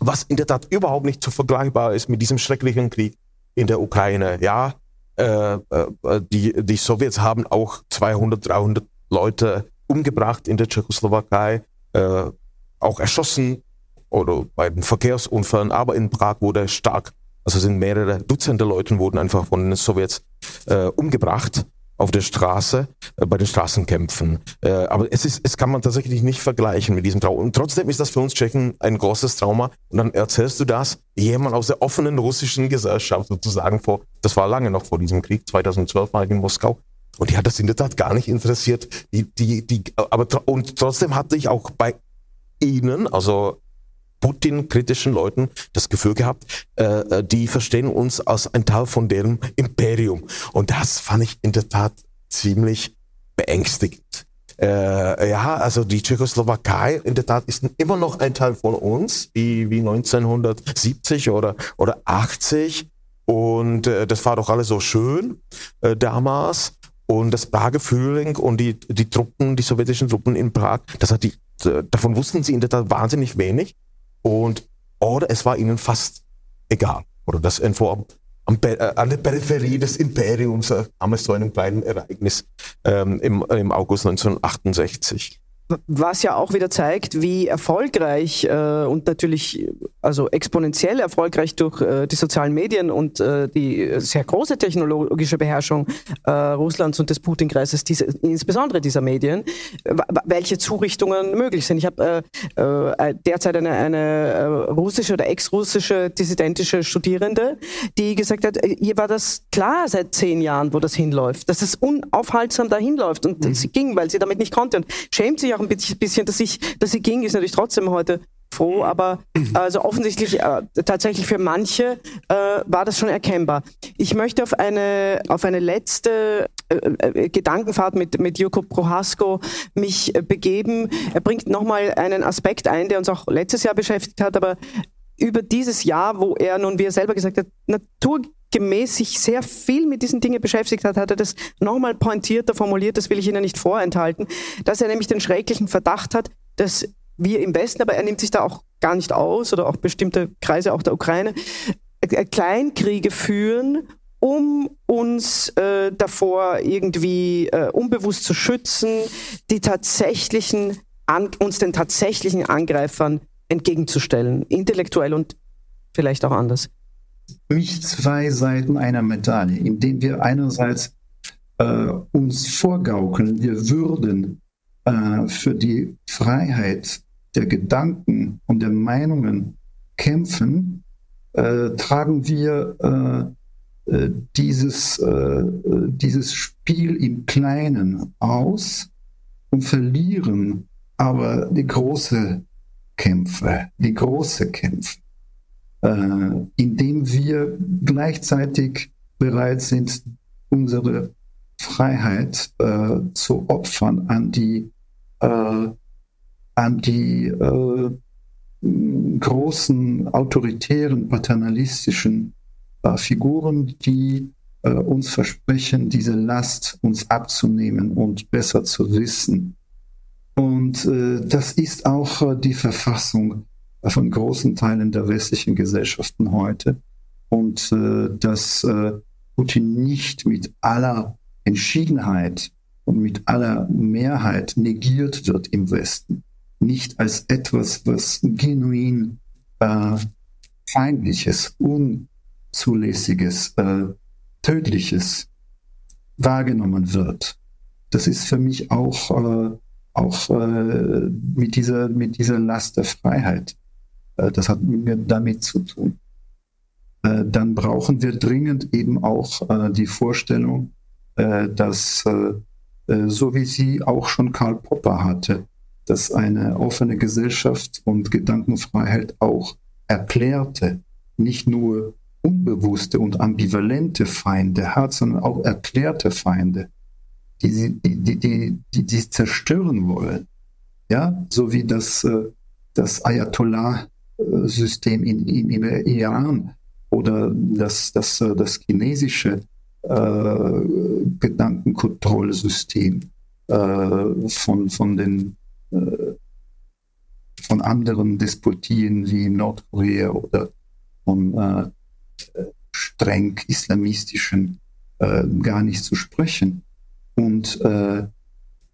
was in der Tat überhaupt nicht zu vergleichbar ist mit diesem schrecklichen Krieg in der Ukraine. Ja, äh, äh, die, die Sowjets haben auch 200, 300 Leute umgebracht in der Tschechoslowakei, äh, auch erschossen oder bei den Verkehrsunfällen, aber in Prag wurde stark, also sind mehrere Dutzende Leute wurden einfach von den Sowjets äh, umgebracht auf der Straße, äh, bei den Straßenkämpfen. Äh, aber es ist, es kann man tatsächlich nicht vergleichen mit diesem Trauma. Und trotzdem ist das für uns Tschechen ein großes Trauma. Und dann erzählst du das jemand aus der offenen russischen Gesellschaft sozusagen vor, das war lange noch vor diesem Krieg, 2012 war ich in Moskau. Und die hat das in der Tat gar nicht interessiert. Die, die, die, aber, und trotzdem hatte ich auch bei ihnen, also Putin-kritischen Leuten das Gefühl gehabt, äh, äh, die verstehen uns als ein Teil von deren Imperium. Und das fand ich in der Tat ziemlich beängstigend. Äh, ja, also die Tschechoslowakei in der Tat ist immer noch ein Teil von uns, wie, wie 1970 oder, oder 80. Und äh, das war doch alles so schön äh, damals. Und das Prager Frühling und die, die Truppen, die sowjetischen Truppen in Prag, das hat die, davon wussten sie in der Tat wahnsinnig wenig. Und, oder es war ihnen fast egal. Oder das irgendwo am, äh, an der Peripherie des Imperiums äh, kam es zu einem kleinen Ereignis ähm, im, im August 1968 was ja auch wieder zeigt, wie erfolgreich äh, und natürlich also exponentiell erfolgreich durch äh, die sozialen Medien und äh, die sehr große technologische Beherrschung äh, Russlands und des Putin-Kreises, diese, insbesondere dieser Medien, welche Zurichtungen möglich sind. Ich habe äh, äh, derzeit eine, eine russische oder ex-russische dissidentische Studierende, die gesagt hat, ihr war das klar seit zehn Jahren, wo das hinläuft, dass es unaufhaltsam dahin läuft und mhm. sie ging, weil sie damit nicht konnte und schämt sich auch ein bisschen, dass ich, dass sie ging, ist natürlich trotzdem heute froh, aber also offensichtlich äh, tatsächlich für manche äh, war das schon erkennbar. Ich möchte auf eine auf eine letzte äh, äh Gedankenfahrt mit mit Joko Prohasko mich äh, begeben. Er bringt nochmal einen Aspekt ein, der uns auch letztes Jahr beschäftigt hat, aber über dieses Jahr, wo er nun, wie er selber gesagt hat, naturgemäß sich sehr viel mit diesen Dingen beschäftigt hat, hat er das nochmal pointierter formuliert, das will ich Ihnen nicht vorenthalten, dass er nämlich den schrecklichen Verdacht hat, dass wir im Westen, aber er nimmt sich da auch gar nicht aus oder auch bestimmte Kreise auch der Ukraine, äh, Kleinkriege führen, um uns äh, davor irgendwie äh, unbewusst zu schützen, die tatsächlichen an, uns den tatsächlichen Angreifern entgegenzustellen, intellektuell und vielleicht auch anders. Für mich zwei Seiten einer Medaille, indem wir einerseits äh, uns vorgaukeln, wir würden äh, für die Freiheit der Gedanken und der Meinungen kämpfen, äh, tragen wir äh, äh, dieses, äh, dieses Spiel im Kleinen aus und verlieren aber die große Kämpfe, die große Kämpfe, äh, indem wir gleichzeitig bereit sind, unsere Freiheit äh, zu opfern an die, äh, an die äh, großen autoritären, paternalistischen äh, Figuren, die äh, uns versprechen, diese Last uns abzunehmen und besser zu wissen. Und äh, das ist auch äh, die Verfassung von großen Teilen der westlichen Gesellschaften heute. Und äh, dass äh, Putin nicht mit aller Entschiedenheit und mit aller Mehrheit negiert wird im Westen. Nicht als etwas, was genuin äh, feindliches, unzulässiges, äh, tödliches wahrgenommen wird. Das ist für mich auch äh, auch äh, mit, dieser, mit dieser Last der Freiheit. Äh, das hat damit zu tun. Äh, dann brauchen wir dringend eben auch äh, die Vorstellung, dass, so wie sie auch schon Karl Popper hatte, dass eine offene Gesellschaft und Gedankenfreiheit auch erklärte, nicht nur unbewusste und ambivalente Feinde hat, sondern auch erklärte Feinde die, die, die, die, die zerstören wollen. Ja, so wie das, das Ayatollah-System in, in, im Iran oder das, das, das chinesische äh, Gedankenkontrollsystem äh, von, von den äh, von anderen Despotien wie Nordkorea oder von äh, streng islamistischen äh, gar nicht zu sprechen. Und äh,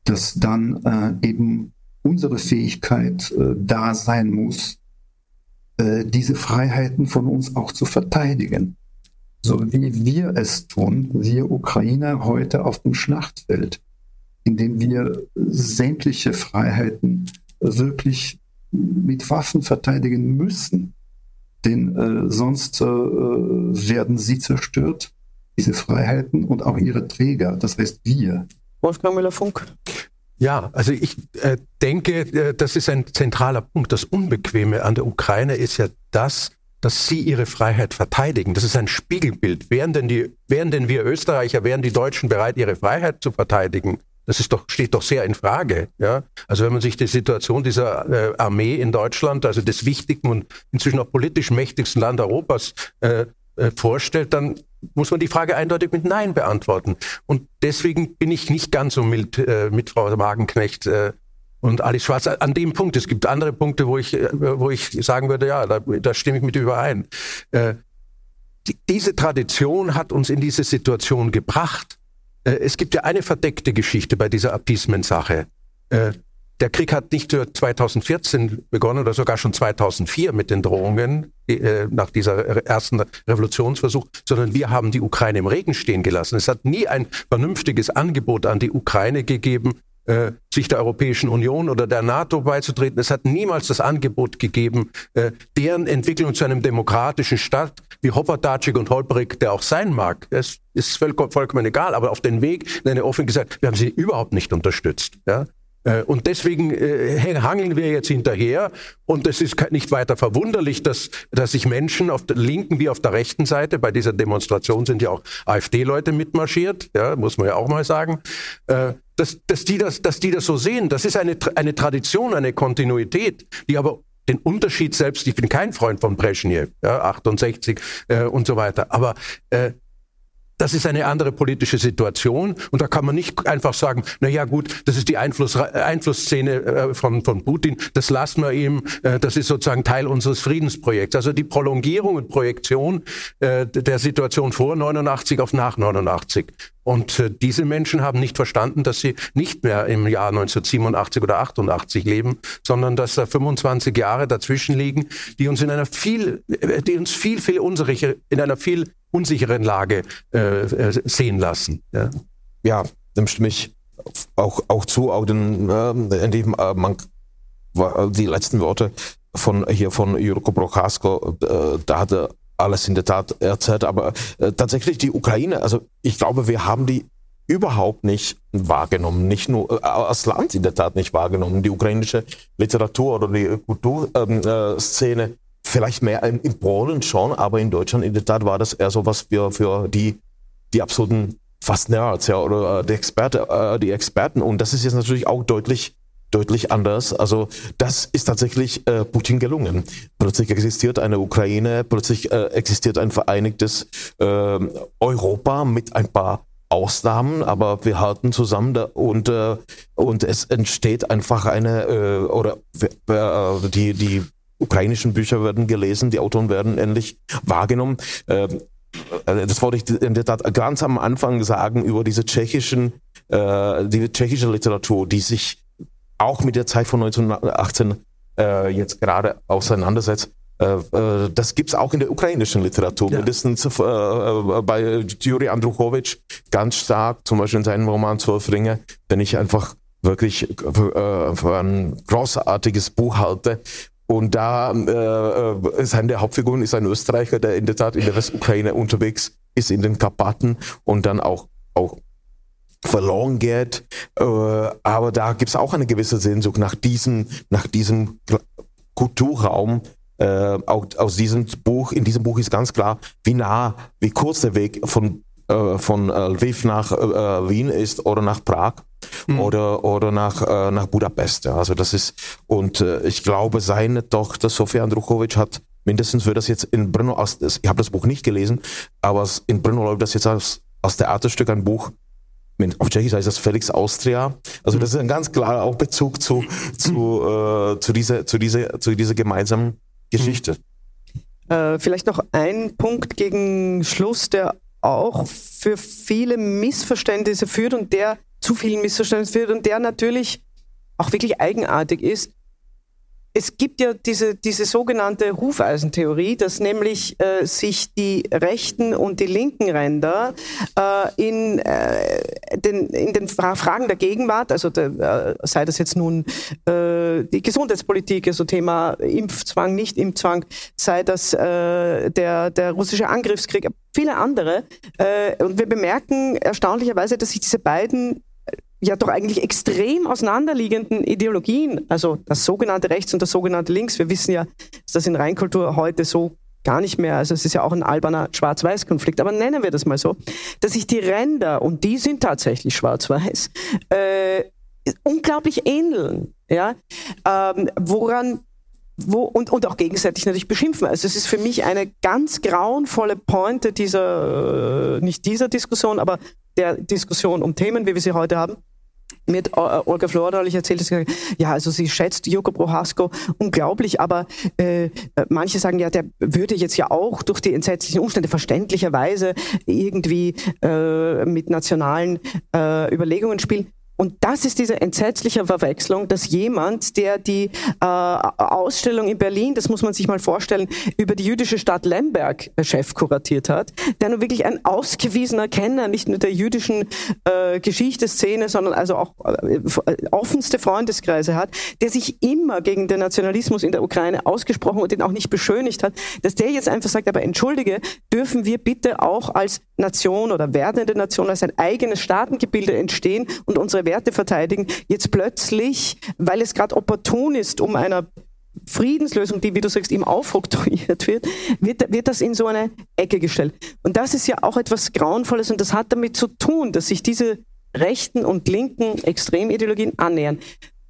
dass dann eben unsere Fähigkeit äh, da sein muss, äh, diese Freiheiten von uns auch zu verteidigen. So wie wir es tun, wir Ukrainer heute auf dem Schlachtfeld, indem wir sämtliche Freiheiten wirklich mit Waffen verteidigen müssen. Denn äh, sonst äh, werden sie zerstört diese Freiheiten und auch ihre Träger, das heißt wir. Wolfgang Müller-Funk. Ja, also ich äh, denke, äh, das ist ein zentraler Punkt. Das Unbequeme an der Ukraine ist ja das, dass sie ihre Freiheit verteidigen. Das ist ein Spiegelbild. Wären denn, die, wären denn wir Österreicher, wären die Deutschen bereit, ihre Freiheit zu verteidigen? Das ist doch, steht doch sehr in Frage. Ja? Also wenn man sich die Situation dieser äh, Armee in Deutschland, also des wichtigen und inzwischen auch politisch mächtigsten Land Europas, äh, äh vorstellt, dann muss man die Frage eindeutig mit Nein beantworten. Und deswegen bin ich nicht ganz so mild äh, mit Frau Wagenknecht äh, und Alice Schwarz an dem Punkt. Es gibt andere Punkte, wo ich, äh, wo ich sagen würde, ja, da, da stimme ich mit überein. Äh, die, diese Tradition hat uns in diese Situation gebracht. Äh, es gibt ja eine verdeckte Geschichte bei dieser Appeasement-Sache. Der Krieg hat nicht nur 2014 begonnen oder sogar schon 2004 mit den Drohungen äh, nach dieser ersten Revolutionsversuch, sondern wir haben die Ukraine im Regen stehen gelassen. Es hat nie ein vernünftiges Angebot an die Ukraine gegeben, äh, sich der Europäischen Union oder der NATO beizutreten. Es hat niemals das Angebot gegeben, äh, deren Entwicklung zu einem demokratischen Staat wie Hoppertatschik und Holperig, der auch sein mag. Es ist vollkommen egal, aber auf den Weg, eine offen gesagt, wir haben sie überhaupt nicht unterstützt. Ja? Äh, und deswegen äh, hangeln wir jetzt hinterher. Und es ist nicht weiter verwunderlich, dass, dass sich Menschen auf der linken wie auf der rechten Seite, bei dieser Demonstration sind ja auch AfD-Leute mitmarschiert, ja, muss man ja auch mal sagen, äh, dass, dass, die das, dass die das so sehen. Das ist eine, eine Tradition, eine Kontinuität, die aber den Unterschied selbst, ich bin kein Freund von Brezhnev, ja, 68 äh, und so weiter, aber äh, das ist eine andere politische Situation und da kann man nicht einfach sagen, na ja gut, das ist die Einfluss, Einflussszene äh, von, von Putin, das lassen wir ihm, äh, das ist sozusagen Teil unseres Friedensprojekts. Also die Prolongierung und Projektion äh, der Situation vor 89 auf nach 89. Und diese Menschen haben nicht verstanden, dass sie nicht mehr im Jahr 1987 oder 88 leben, sondern dass da 25 Jahre dazwischen liegen, die uns in einer viel, die uns viel, viel unsicher, in einer viel unsicheren Lage äh, äh, sehen lassen. Ja, ja dem stimme ich auch, auch zu, auch den, äh, in dem, äh, man, die letzten Worte von hier von Jurko Prochasko, äh, da hatte alles in der Tat erzählt, aber äh, tatsächlich die Ukraine, also ich glaube, wir haben die überhaupt nicht wahrgenommen, nicht nur äh, als Land in der Tat nicht wahrgenommen. Die ukrainische Literatur oder die Kulturszene ähm, äh, Vielleicht mehr in, in, Polen schon, aber in Deutschland in der Tat war das eher so was für, für die, die absoluten fast Nerds, ja, oder äh, die, Experte, äh, die Experten. Und das ist jetzt natürlich auch deutlich, deutlich anders. Also das ist tatsächlich äh, Putin gelungen. Plötzlich existiert eine Ukraine, plötzlich äh, existiert ein vereinigtes äh, Europa mit ein paar Ausnahmen, aber wir halten zusammen da und, äh, und es entsteht einfach eine, äh, oder äh, die, die ukrainischen Bücher werden gelesen, die Autoren werden endlich wahrgenommen. Ähm, äh, das wollte ich in der Tat ganz am Anfang sagen über diese tschechischen, äh, die tschechische Literatur, die sich auch mit der Zeit von 1918 äh, jetzt gerade auseinandersetzt. Äh, äh, das gibt's auch in der ukrainischen Literatur, ja. mindestens bei Juri Andruchowitsch ganz stark, zum Beispiel in seinem Roman Zwölf Ringe, den ich einfach wirklich für ein großartiges Buch halte, und da äh, ist eine der Hauptfiguren ist ein Österreicher, der in der Tat in der Westukraine unterwegs ist, in den Karpaten und dann auch, auch verloren geht. Äh, aber da gibt es auch eine gewisse Sehnsucht nach diesem, nach diesem Kulturraum. Äh, auch aus diesem Buch, in diesem Buch ist ganz klar, wie nah, wie kurz der Weg von, äh, von Lviv nach äh, Wien ist oder nach Prag mhm. oder, oder nach, äh, nach Budapest. Ja. Also das ist, und äh, ich glaube, seine Tochter Sofia Andruchowitsch hat mindestens für das jetzt in Brno, aus, ich habe das Buch nicht gelesen, aber in Brno läuft das jetzt als, als Theaterstück ein Buch, auf Tschechisch heißt das Felix Austria. Also das ist ein ganz klarer auch Bezug zu, zu, äh, zu, dieser, zu, dieser, zu dieser gemeinsamen Geschichte. Äh, vielleicht noch ein Punkt gegen Schluss, der auch für viele Missverständnisse führt und der zu vielen Missverständnissen führt und der natürlich auch wirklich eigenartig ist. Es gibt ja diese, diese sogenannte Hufeisentheorie, dass nämlich äh, sich die rechten und die linken Ränder äh, in, äh, den, in den Fra Fragen der Gegenwart, also der, äh, sei das jetzt nun äh, die Gesundheitspolitik, also Thema Impfzwang, Nicht-Impfzwang, sei das äh, der, der russische Angriffskrieg, viele andere. und wir bemerken erstaunlicherweise, dass sich diese beiden ja doch eigentlich extrem auseinanderliegenden Ideologien, also das sogenannte Rechts und das sogenannte Links. Wir wissen ja, dass das in Reinkultur heute so gar nicht mehr, also es ist ja auch ein alberner Schwarz-Weiß-Konflikt, aber nennen wir das mal so, dass sich die Ränder, und die sind tatsächlich schwarz-weiß, äh, unglaublich ähneln. Ja? Ähm, woran wo, und, und auch gegenseitig natürlich beschimpfen. Also es ist für mich eine ganz grauenvolle Pointe dieser, äh, nicht dieser Diskussion, aber der Diskussion um Themen, wie wir sie heute haben mit äh, Olga Flora ich erzählt, ja, also sie schätzt Joko Prohasko unglaublich, aber äh, manche sagen ja, der würde jetzt ja auch durch die entsetzlichen Umstände verständlicherweise irgendwie äh, mit nationalen äh, Überlegungen spielen. Und das ist diese entsetzliche Verwechslung, dass jemand, der die äh, Ausstellung in Berlin, das muss man sich mal vorstellen, über die jüdische Stadt Lemberg äh, Chef kuratiert hat, der nun wirklich ein ausgewiesener Kenner nicht nur der jüdischen äh, Geschichtsszene, sondern also auch äh, offenste Freundeskreise hat, der sich immer gegen den Nationalismus in der Ukraine ausgesprochen und den auch nicht beschönigt hat, dass der jetzt einfach sagt, aber entschuldige, dürfen wir bitte auch als Nation oder werdende Nation, als ein eigenes Staatengebilde entstehen und unsere Werte verteidigen, jetzt plötzlich, weil es gerade opportun ist, um einer Friedenslösung, die, wie du sagst, ihm aufoktroyiert wird, wird, wird das in so eine Ecke gestellt. Und das ist ja auch etwas Grauenvolles und das hat damit zu tun, dass sich diese rechten und linken Extremideologien annähern.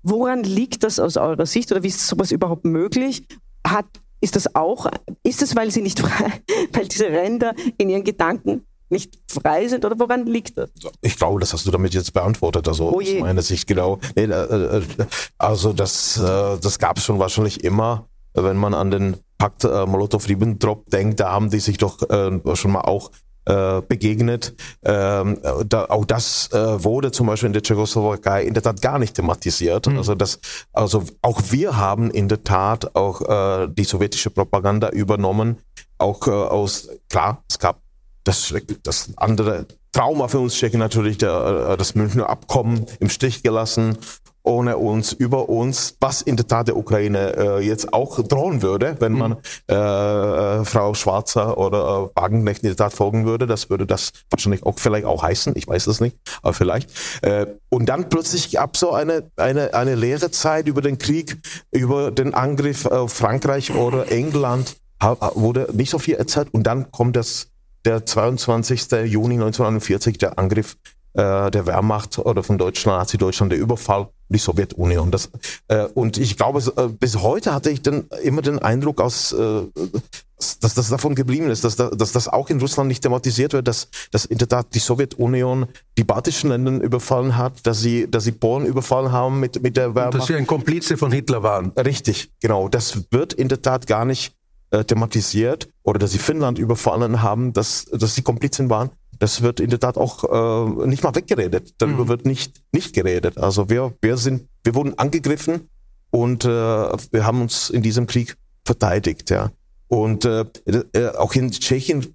Woran liegt das aus eurer Sicht oder wie ist sowas überhaupt möglich? Hat, ist das auch, ist es, weil sie nicht frei, <laughs> weil diese Ränder in ihren Gedanken nicht frei sind oder woran liegt das? Ich glaube, das hast du damit jetzt beantwortet, also Oh je. aus meiner Sicht genau. Nee, äh, äh, also das, äh, das gab es schon wahrscheinlich immer, wenn man an den Pakt äh, Molotow-Ribbentrop denkt, da haben die sich doch äh, schon mal auch begegnet. Ähm, da, auch das äh, wurde zum Beispiel in der Tschechoslowakei in der Tat gar nicht thematisiert. Also das, also auch wir haben in der Tat auch äh, die sowjetische Propaganda übernommen. Auch äh, aus, klar, es gab das, das andere Trauma für uns Tschechen natürlich, der, äh, das Münchner Abkommen im Stich gelassen, ohne uns, über uns, was in der Tat der Ukraine äh, jetzt auch drohen würde, wenn man äh, äh, Frau Schwarzer oder äh, Wagenknecht in der Tat folgen würde. Das würde das wahrscheinlich auch vielleicht auch heißen, ich weiß es nicht, aber vielleicht. Äh, und dann plötzlich gab so eine, eine, eine leere Zeit über den Krieg, über den Angriff auf Frankreich oder England, wurde nicht so viel erzählt und dann kommt das der 22. Juni 1941, der Angriff äh, der Wehrmacht oder von Deutschland, Nazi-Deutschland, der Überfall die Sowjetunion. Das, äh, und ich glaube, äh, bis heute hatte ich dann immer den Eindruck, aus, äh, dass das davon geblieben ist, dass, da, dass das auch in Russland nicht thematisiert wird, dass, dass in der Tat die Sowjetunion die baltischen Länder überfallen hat, dass sie, dass sie Polen überfallen haben mit, mit der Wehrmacht. Dass sie ein Komplize von Hitler waren. Richtig, genau. Das wird in der Tat gar nicht äh, thematisiert oder dass sie Finnland überfallen haben, dass, dass sie Komplizen waren. Das wird in der Tat auch äh, nicht mal weggeredet. Darüber wird nicht, nicht geredet. Also wir, wir sind, wir wurden angegriffen und äh, wir haben uns in diesem Krieg verteidigt, ja. Und äh, äh, auch in Tschechien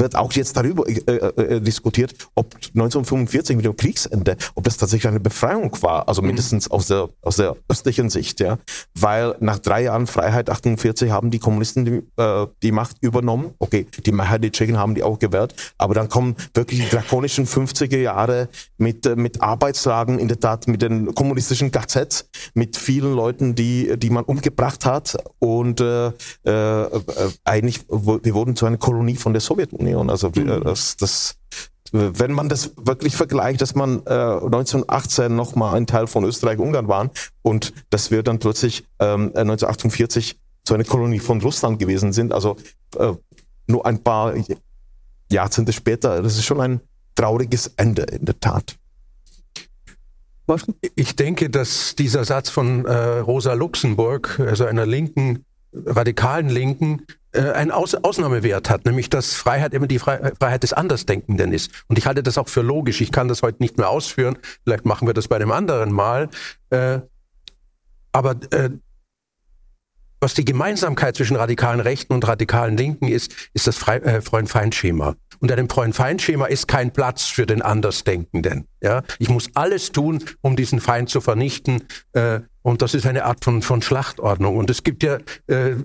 wird auch jetzt darüber äh, äh, diskutiert, ob 1945 mit dem Kriegsende, ob das tatsächlich eine Befreiung war, also mindestens aus der aus der östlichen Sicht, ja, weil nach drei Jahren Freiheit 48 haben die Kommunisten die, äh, die Macht übernommen. Okay, die Mehrheit der Tschechen haben die auch gewählt, aber dann kommen wirklich die drakonischen 50er Jahre mit äh, mit Arbeitslagen, in der Tat mit den kommunistischen KZs, mit vielen Leuten, die die man umgebracht hat und äh, äh, äh, eigentlich wir wurden zu einer Kolonie von der Sowjetunion. Also wir- das, das, wenn man das wirklich vergleicht, dass man äh, 1918 noch mal ein Teil von Österreich-Ungarn waren und dass wir dann plötzlich ähm, 1948 zu einer Kolonie von Russland gewesen sind. Also äh, nur ein paar Jahrzehnte später. Das ist schon ein trauriges Ende in der Tat. Ich denke, dass dieser Satz von äh, Rosa Luxemburg, also einer linken, radikalen Linken, äh, einen Aus Ausnahmewert hat, nämlich dass Freiheit immer die Fre Freiheit des Andersdenkenden ist. Und ich halte das auch für logisch. Ich kann das heute nicht mehr ausführen. Vielleicht machen wir das bei einem anderen Mal. Äh, aber äh, was die Gemeinsamkeit zwischen radikalen Rechten und radikalen Linken ist, ist das Frei- äh, Freund-Feind-Schema. Unter dem Freund-Feind-Schema ist kein Platz für den Andersdenkenden. Ja? Ich muss alles tun, um diesen Feind zu vernichten. Äh, und das ist eine Art von, von Schlachtordnung. Und es gibt ja äh,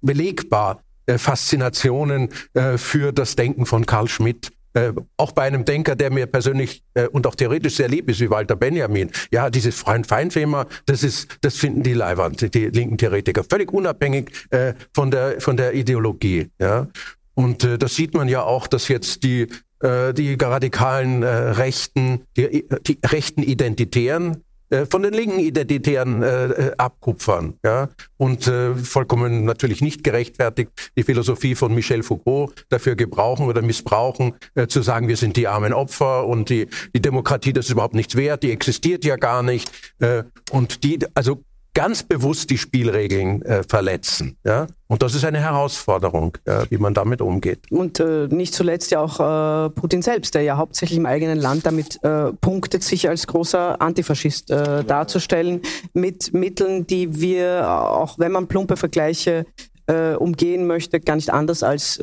belegbar äh, Faszinationen äh, für das Denken von Karl Schmidt. Äh, auch bei einem Denker, der mir persönlich äh, und auch theoretisch sehr lieb ist, wie Walter Benjamin. Ja, dieses Freund-Feind-Thema, das ist, das finden die Leiwand, die linken Theoretiker, völlig unabhängig äh, von der von der Ideologie. Ja, und äh, das sieht man ja auch, dass jetzt die äh, die radikalen äh, Rechten, die, die rechten Identitären von den linken Identitären äh, äh, abkupfern. Ja? Und äh, vollkommen natürlich nicht gerechtfertigt die Philosophie von Michel Foucault dafür gebrauchen oder missbrauchen, äh, zu sagen, wir sind die armen Opfer und die, die Demokratie, das ist überhaupt nichts wert, die existiert ja gar nicht. Äh, und die, also ganz bewusst die Spielregeln äh, verletzen. Ja? Und das ist eine Herausforderung, äh, wie man damit umgeht. Und äh, nicht zuletzt ja auch äh, Putin selbst, der ja hauptsächlich im eigenen Land damit äh, punktet, sich als großer Antifaschist äh, darzustellen, mit Mitteln, die wir, auch wenn man plumpe Vergleiche äh, umgehen möchte, gar nicht anders als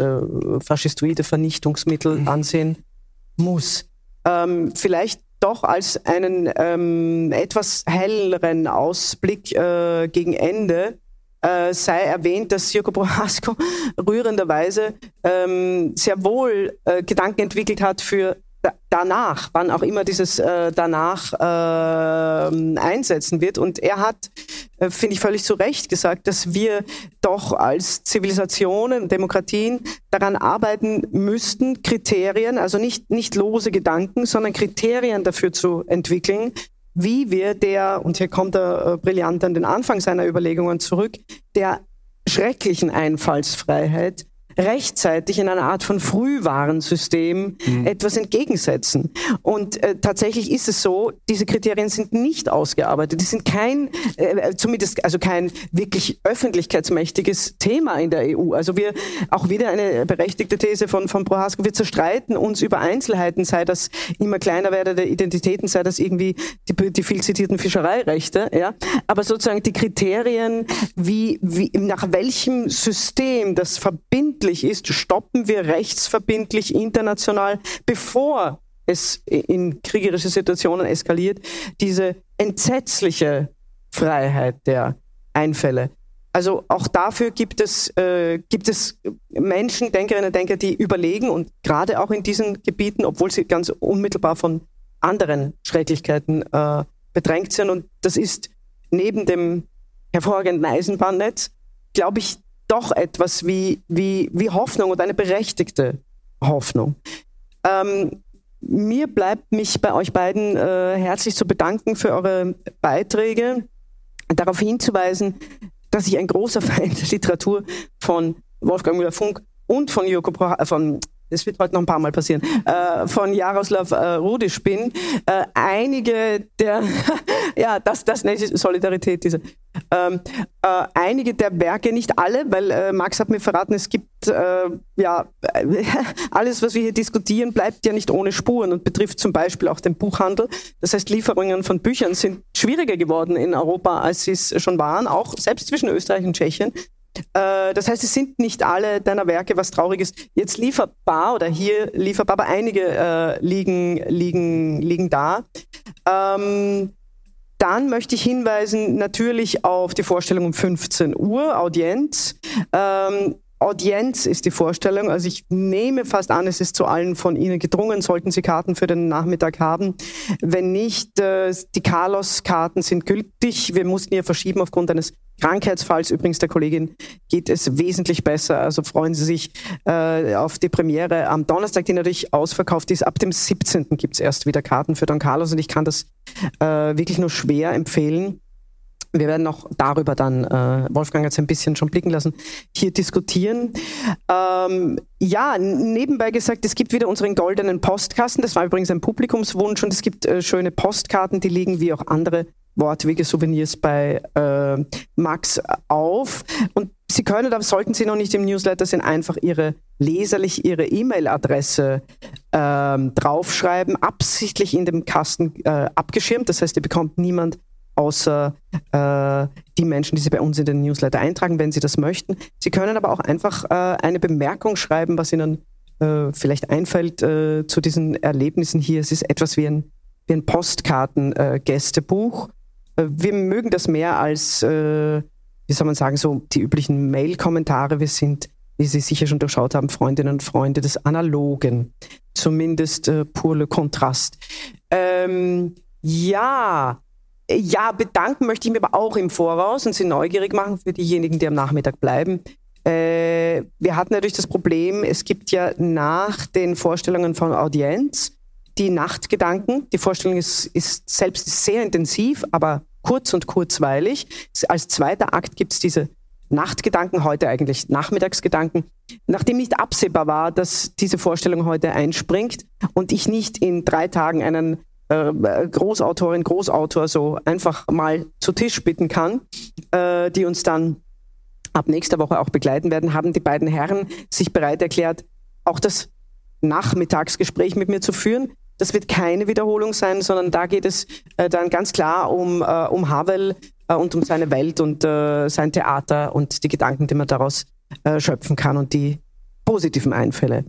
faschistoide Vernichtungsmittel <clears throat> ansehen muss. Ähm, vielleicht doch als einen ähm, etwas helleren Ausblick äh, gegen Ende äh, sei erwähnt, dass Sirko Prohasko <laughs> rührenderweise ähm, sehr wohl äh, Gedanken entwickelt hat für danach, wann auch immer dieses äh, danach äh, einsetzen wird. Und er hat, äh, finde ich völlig zu Recht gesagt, dass wir doch als Zivilisationen, Demokratien daran arbeiten müssten, Kriterien, also nicht, nicht lose Gedanken, sondern Kriterien dafür zu entwickeln, wie wir der, und hier kommt er äh, brillant an den Anfang seiner Überlegungen zurück, der schrecklichen Einfallsfreiheit rechtzeitig in einer Art von Frühwarnsystem mhm. etwas entgegensetzen. Und äh, tatsächlich ist es so, diese Kriterien sind nicht ausgearbeitet. Die sind kein, äh, zumindest also kein wirklich öffentlichkeitsmächtiges Thema in der EU. Also wir, auch wieder eine berechtigte These von, von Prohaska, wir zerstreiten uns über Einzelheiten, sei das immer kleiner werdende Identitäten, sei das irgendwie die, die viel zitierten Fischereirechte, ja. Aber sozusagen die Kriterien, wie, wie, nach welchem System das verbindlich verbindlich ist, stoppen wir rechtsverbindlich international, bevor es in kriegerische Situationen eskaliert, diese entsetzliche Freiheit der Einfälle. Also auch dafür gibt es, äh, gibt es Menschen, Denkerinnen und Denker, die überlegen und gerade auch in diesen Gebieten, obwohl sie ganz unmittelbar von anderen Schrecklichkeiten äh, bedrängt sind. Und das ist neben dem hervorragenden Eisenbahnnetz, glaube ich, doch etwas wie, wie, wie Hoffnung und eine berechtigte Hoffnung. Ähm, mir bleibt mich bei euch beiden äh, herzlich zu bedanken für eure Beiträge, darauf hinzuweisen, dass ich ein großer Feind der Literatur von Wolfgang Müller-Funk und von Joko äh, von das wird heute noch ein paar Mal passieren, äh, von Jaroslav äh, Rudisch bin. Äh, einige der, <laughs> ja, das, das nennt Solidarität, diese. Ähm, äh, einige der Werke, nicht alle, weil äh, Max hat mir verraten, es gibt, äh, ja, <laughs> alles, was wir hier diskutieren, bleibt ja nicht ohne Spuren und betrifft zum Beispiel auch den Buchhandel. Das heißt, Lieferungen von Büchern sind schwieriger geworden in Europa, als sie es schon waren, auch selbst zwischen Österreich und Tschechien. Äh, das heißt, es sind nicht alle deiner Werke, was traurig ist, jetzt lieferbar oder hier lieferbar, aber einige äh, liegen, liegen, liegen da. Ähm, dann möchte ich hinweisen natürlich auf die Vorstellung um 15 Uhr, Audienz. Ähm, Audienz ist die Vorstellung. Also ich nehme fast an, es ist zu allen von Ihnen gedrungen, sollten Sie Karten für den Nachmittag haben. Wenn nicht, äh, die Carlos-Karten sind gültig. Wir mussten hier verschieben aufgrund eines Krankheitsfalls. Übrigens der Kollegin geht es wesentlich besser. Also freuen Sie sich äh, auf die Premiere am Donnerstag, die natürlich ausverkauft ist. Ab dem 17. gibt es erst wieder Karten für Don Carlos und ich kann das äh, wirklich nur schwer empfehlen. Wir werden auch darüber dann, äh, Wolfgang hat es ein bisschen schon blicken lassen, hier diskutieren. Ähm, ja, nebenbei gesagt, es gibt wieder unseren goldenen Postkasten. Das war übrigens ein Publikumswunsch und es gibt äh, schöne Postkarten, die liegen wie auch andere Wortwege-Souvenirs bei äh, Max auf. Und Sie können, aber sollten Sie noch nicht im Newsletter sind, einfach Ihre leserlich Ihre E-Mail-Adresse ähm, draufschreiben, absichtlich in dem Kasten äh, abgeschirmt. Das heißt, ihr bekommt niemand außer äh, die Menschen, die Sie bei uns in den Newsletter eintragen, wenn Sie das möchten. Sie können aber auch einfach äh, eine Bemerkung schreiben, was Ihnen äh, vielleicht einfällt äh, zu diesen Erlebnissen hier. Es ist etwas wie ein, wie ein Postkarten-Gästebuch. Wir mögen das mehr als, äh, wie soll man sagen, so die üblichen Mail-Kommentare. Wir sind, wie Sie sicher schon durchschaut haben, Freundinnen und Freunde des Analogen. Zumindest äh, pur le Kontrast. Ähm, ja, ja, bedanken möchte ich mir aber auch im Voraus und Sie neugierig machen für diejenigen, die am Nachmittag bleiben. Äh, wir hatten natürlich das Problem, es gibt ja nach den Vorstellungen von Audienz die Nachtgedanken. Die Vorstellung ist, ist selbst sehr intensiv, aber kurz und kurzweilig. Als zweiter Akt gibt es diese Nachtgedanken, heute eigentlich Nachmittagsgedanken. Nachdem nicht absehbar war, dass diese Vorstellung heute einspringt und ich nicht in drei Tagen einen äh, Großautorin, Großautor so einfach mal zu Tisch bitten kann, äh, die uns dann ab nächster Woche auch begleiten werden, haben die beiden Herren sich bereit erklärt, auch das Nachmittagsgespräch mit mir zu führen. Das wird keine Wiederholung sein, sondern da geht es äh, dann ganz klar um, äh, um Havel äh, und um seine Welt und äh, sein Theater und die Gedanken, die man daraus äh, schöpfen kann und die positiven Einfälle.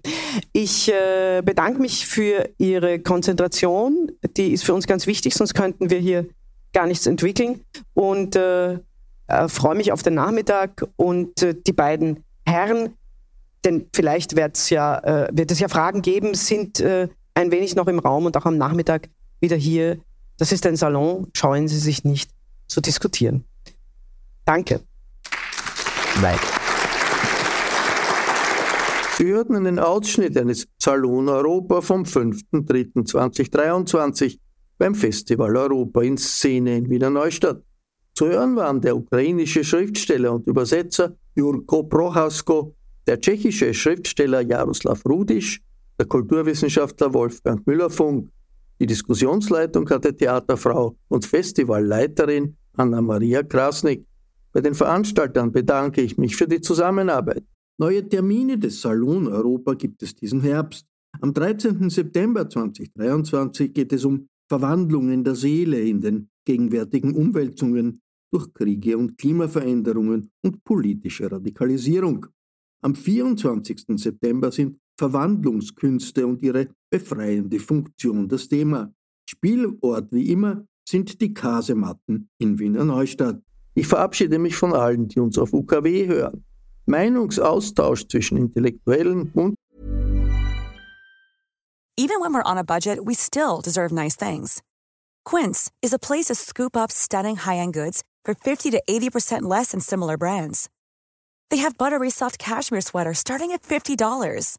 Ich äh, bedanke mich für Ihre Konzentration. Die ist für uns ganz wichtig, sonst könnten wir hier gar nichts entwickeln. Und freue mich auf den Nachmittag und die beiden Herren, denn vielleicht ja, wird es ja Fragen geben, sind ein wenig noch im Raum und auch am Nachmittag wieder hier. Das ist ein Salon, scheuen Sie sich nicht zu diskutieren. Danke. Nein. Sie hörten einen Ausschnitt eines Salon Europa vom 5.3.2023 beim Festival Europa in Szene in Wiener Neustadt. Zu hören waren der ukrainische Schriftsteller und Übersetzer Jurko Prochasko, der tschechische Schriftsteller Jaroslav Rudisch, der Kulturwissenschaftler Wolfgang Müller-Funk. Die Diskussionsleitung hatte Theaterfrau und Festivalleiterin Anna-Maria Krasnik. Bei den Veranstaltern bedanke ich mich für die Zusammenarbeit. Neue Termine des Salon Europa gibt es diesen Herbst. Am 13. September 2023 geht es um Verwandlungen der Seele in den gegenwärtigen Umwälzungen durch Kriege und Klimaveränderungen und politische Radikalisierung. Am 24. September sind Verwandlungskünste und ihre befreiende Funktion das Thema. Spielort wie immer sind die Kasematten in Wiener Neustadt. Ich verabschiede mich von allen, die uns auf UKW hören. Meinungsaustausch zwischen Intellektuellen und Even when we're on a budget, we still deserve nice things. Quince is a place to scoop up stunning high-end goods for 50 to 80% less than similar brands. They have buttery soft cashmere sweaters starting at $50,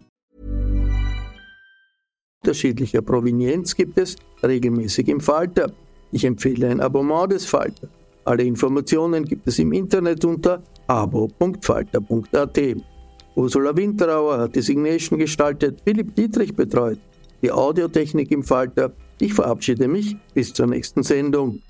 Unterschiedlicher Provenienz gibt es regelmäßig im Falter. Ich empfehle ein Abonnement des Falter. Alle Informationen gibt es im Internet unter abo.falter.at. Ursula Winterauer hat die Signation gestaltet, Philipp Dietrich betreut, die Audiotechnik im Falter. Ich verabschiede mich bis zur nächsten Sendung.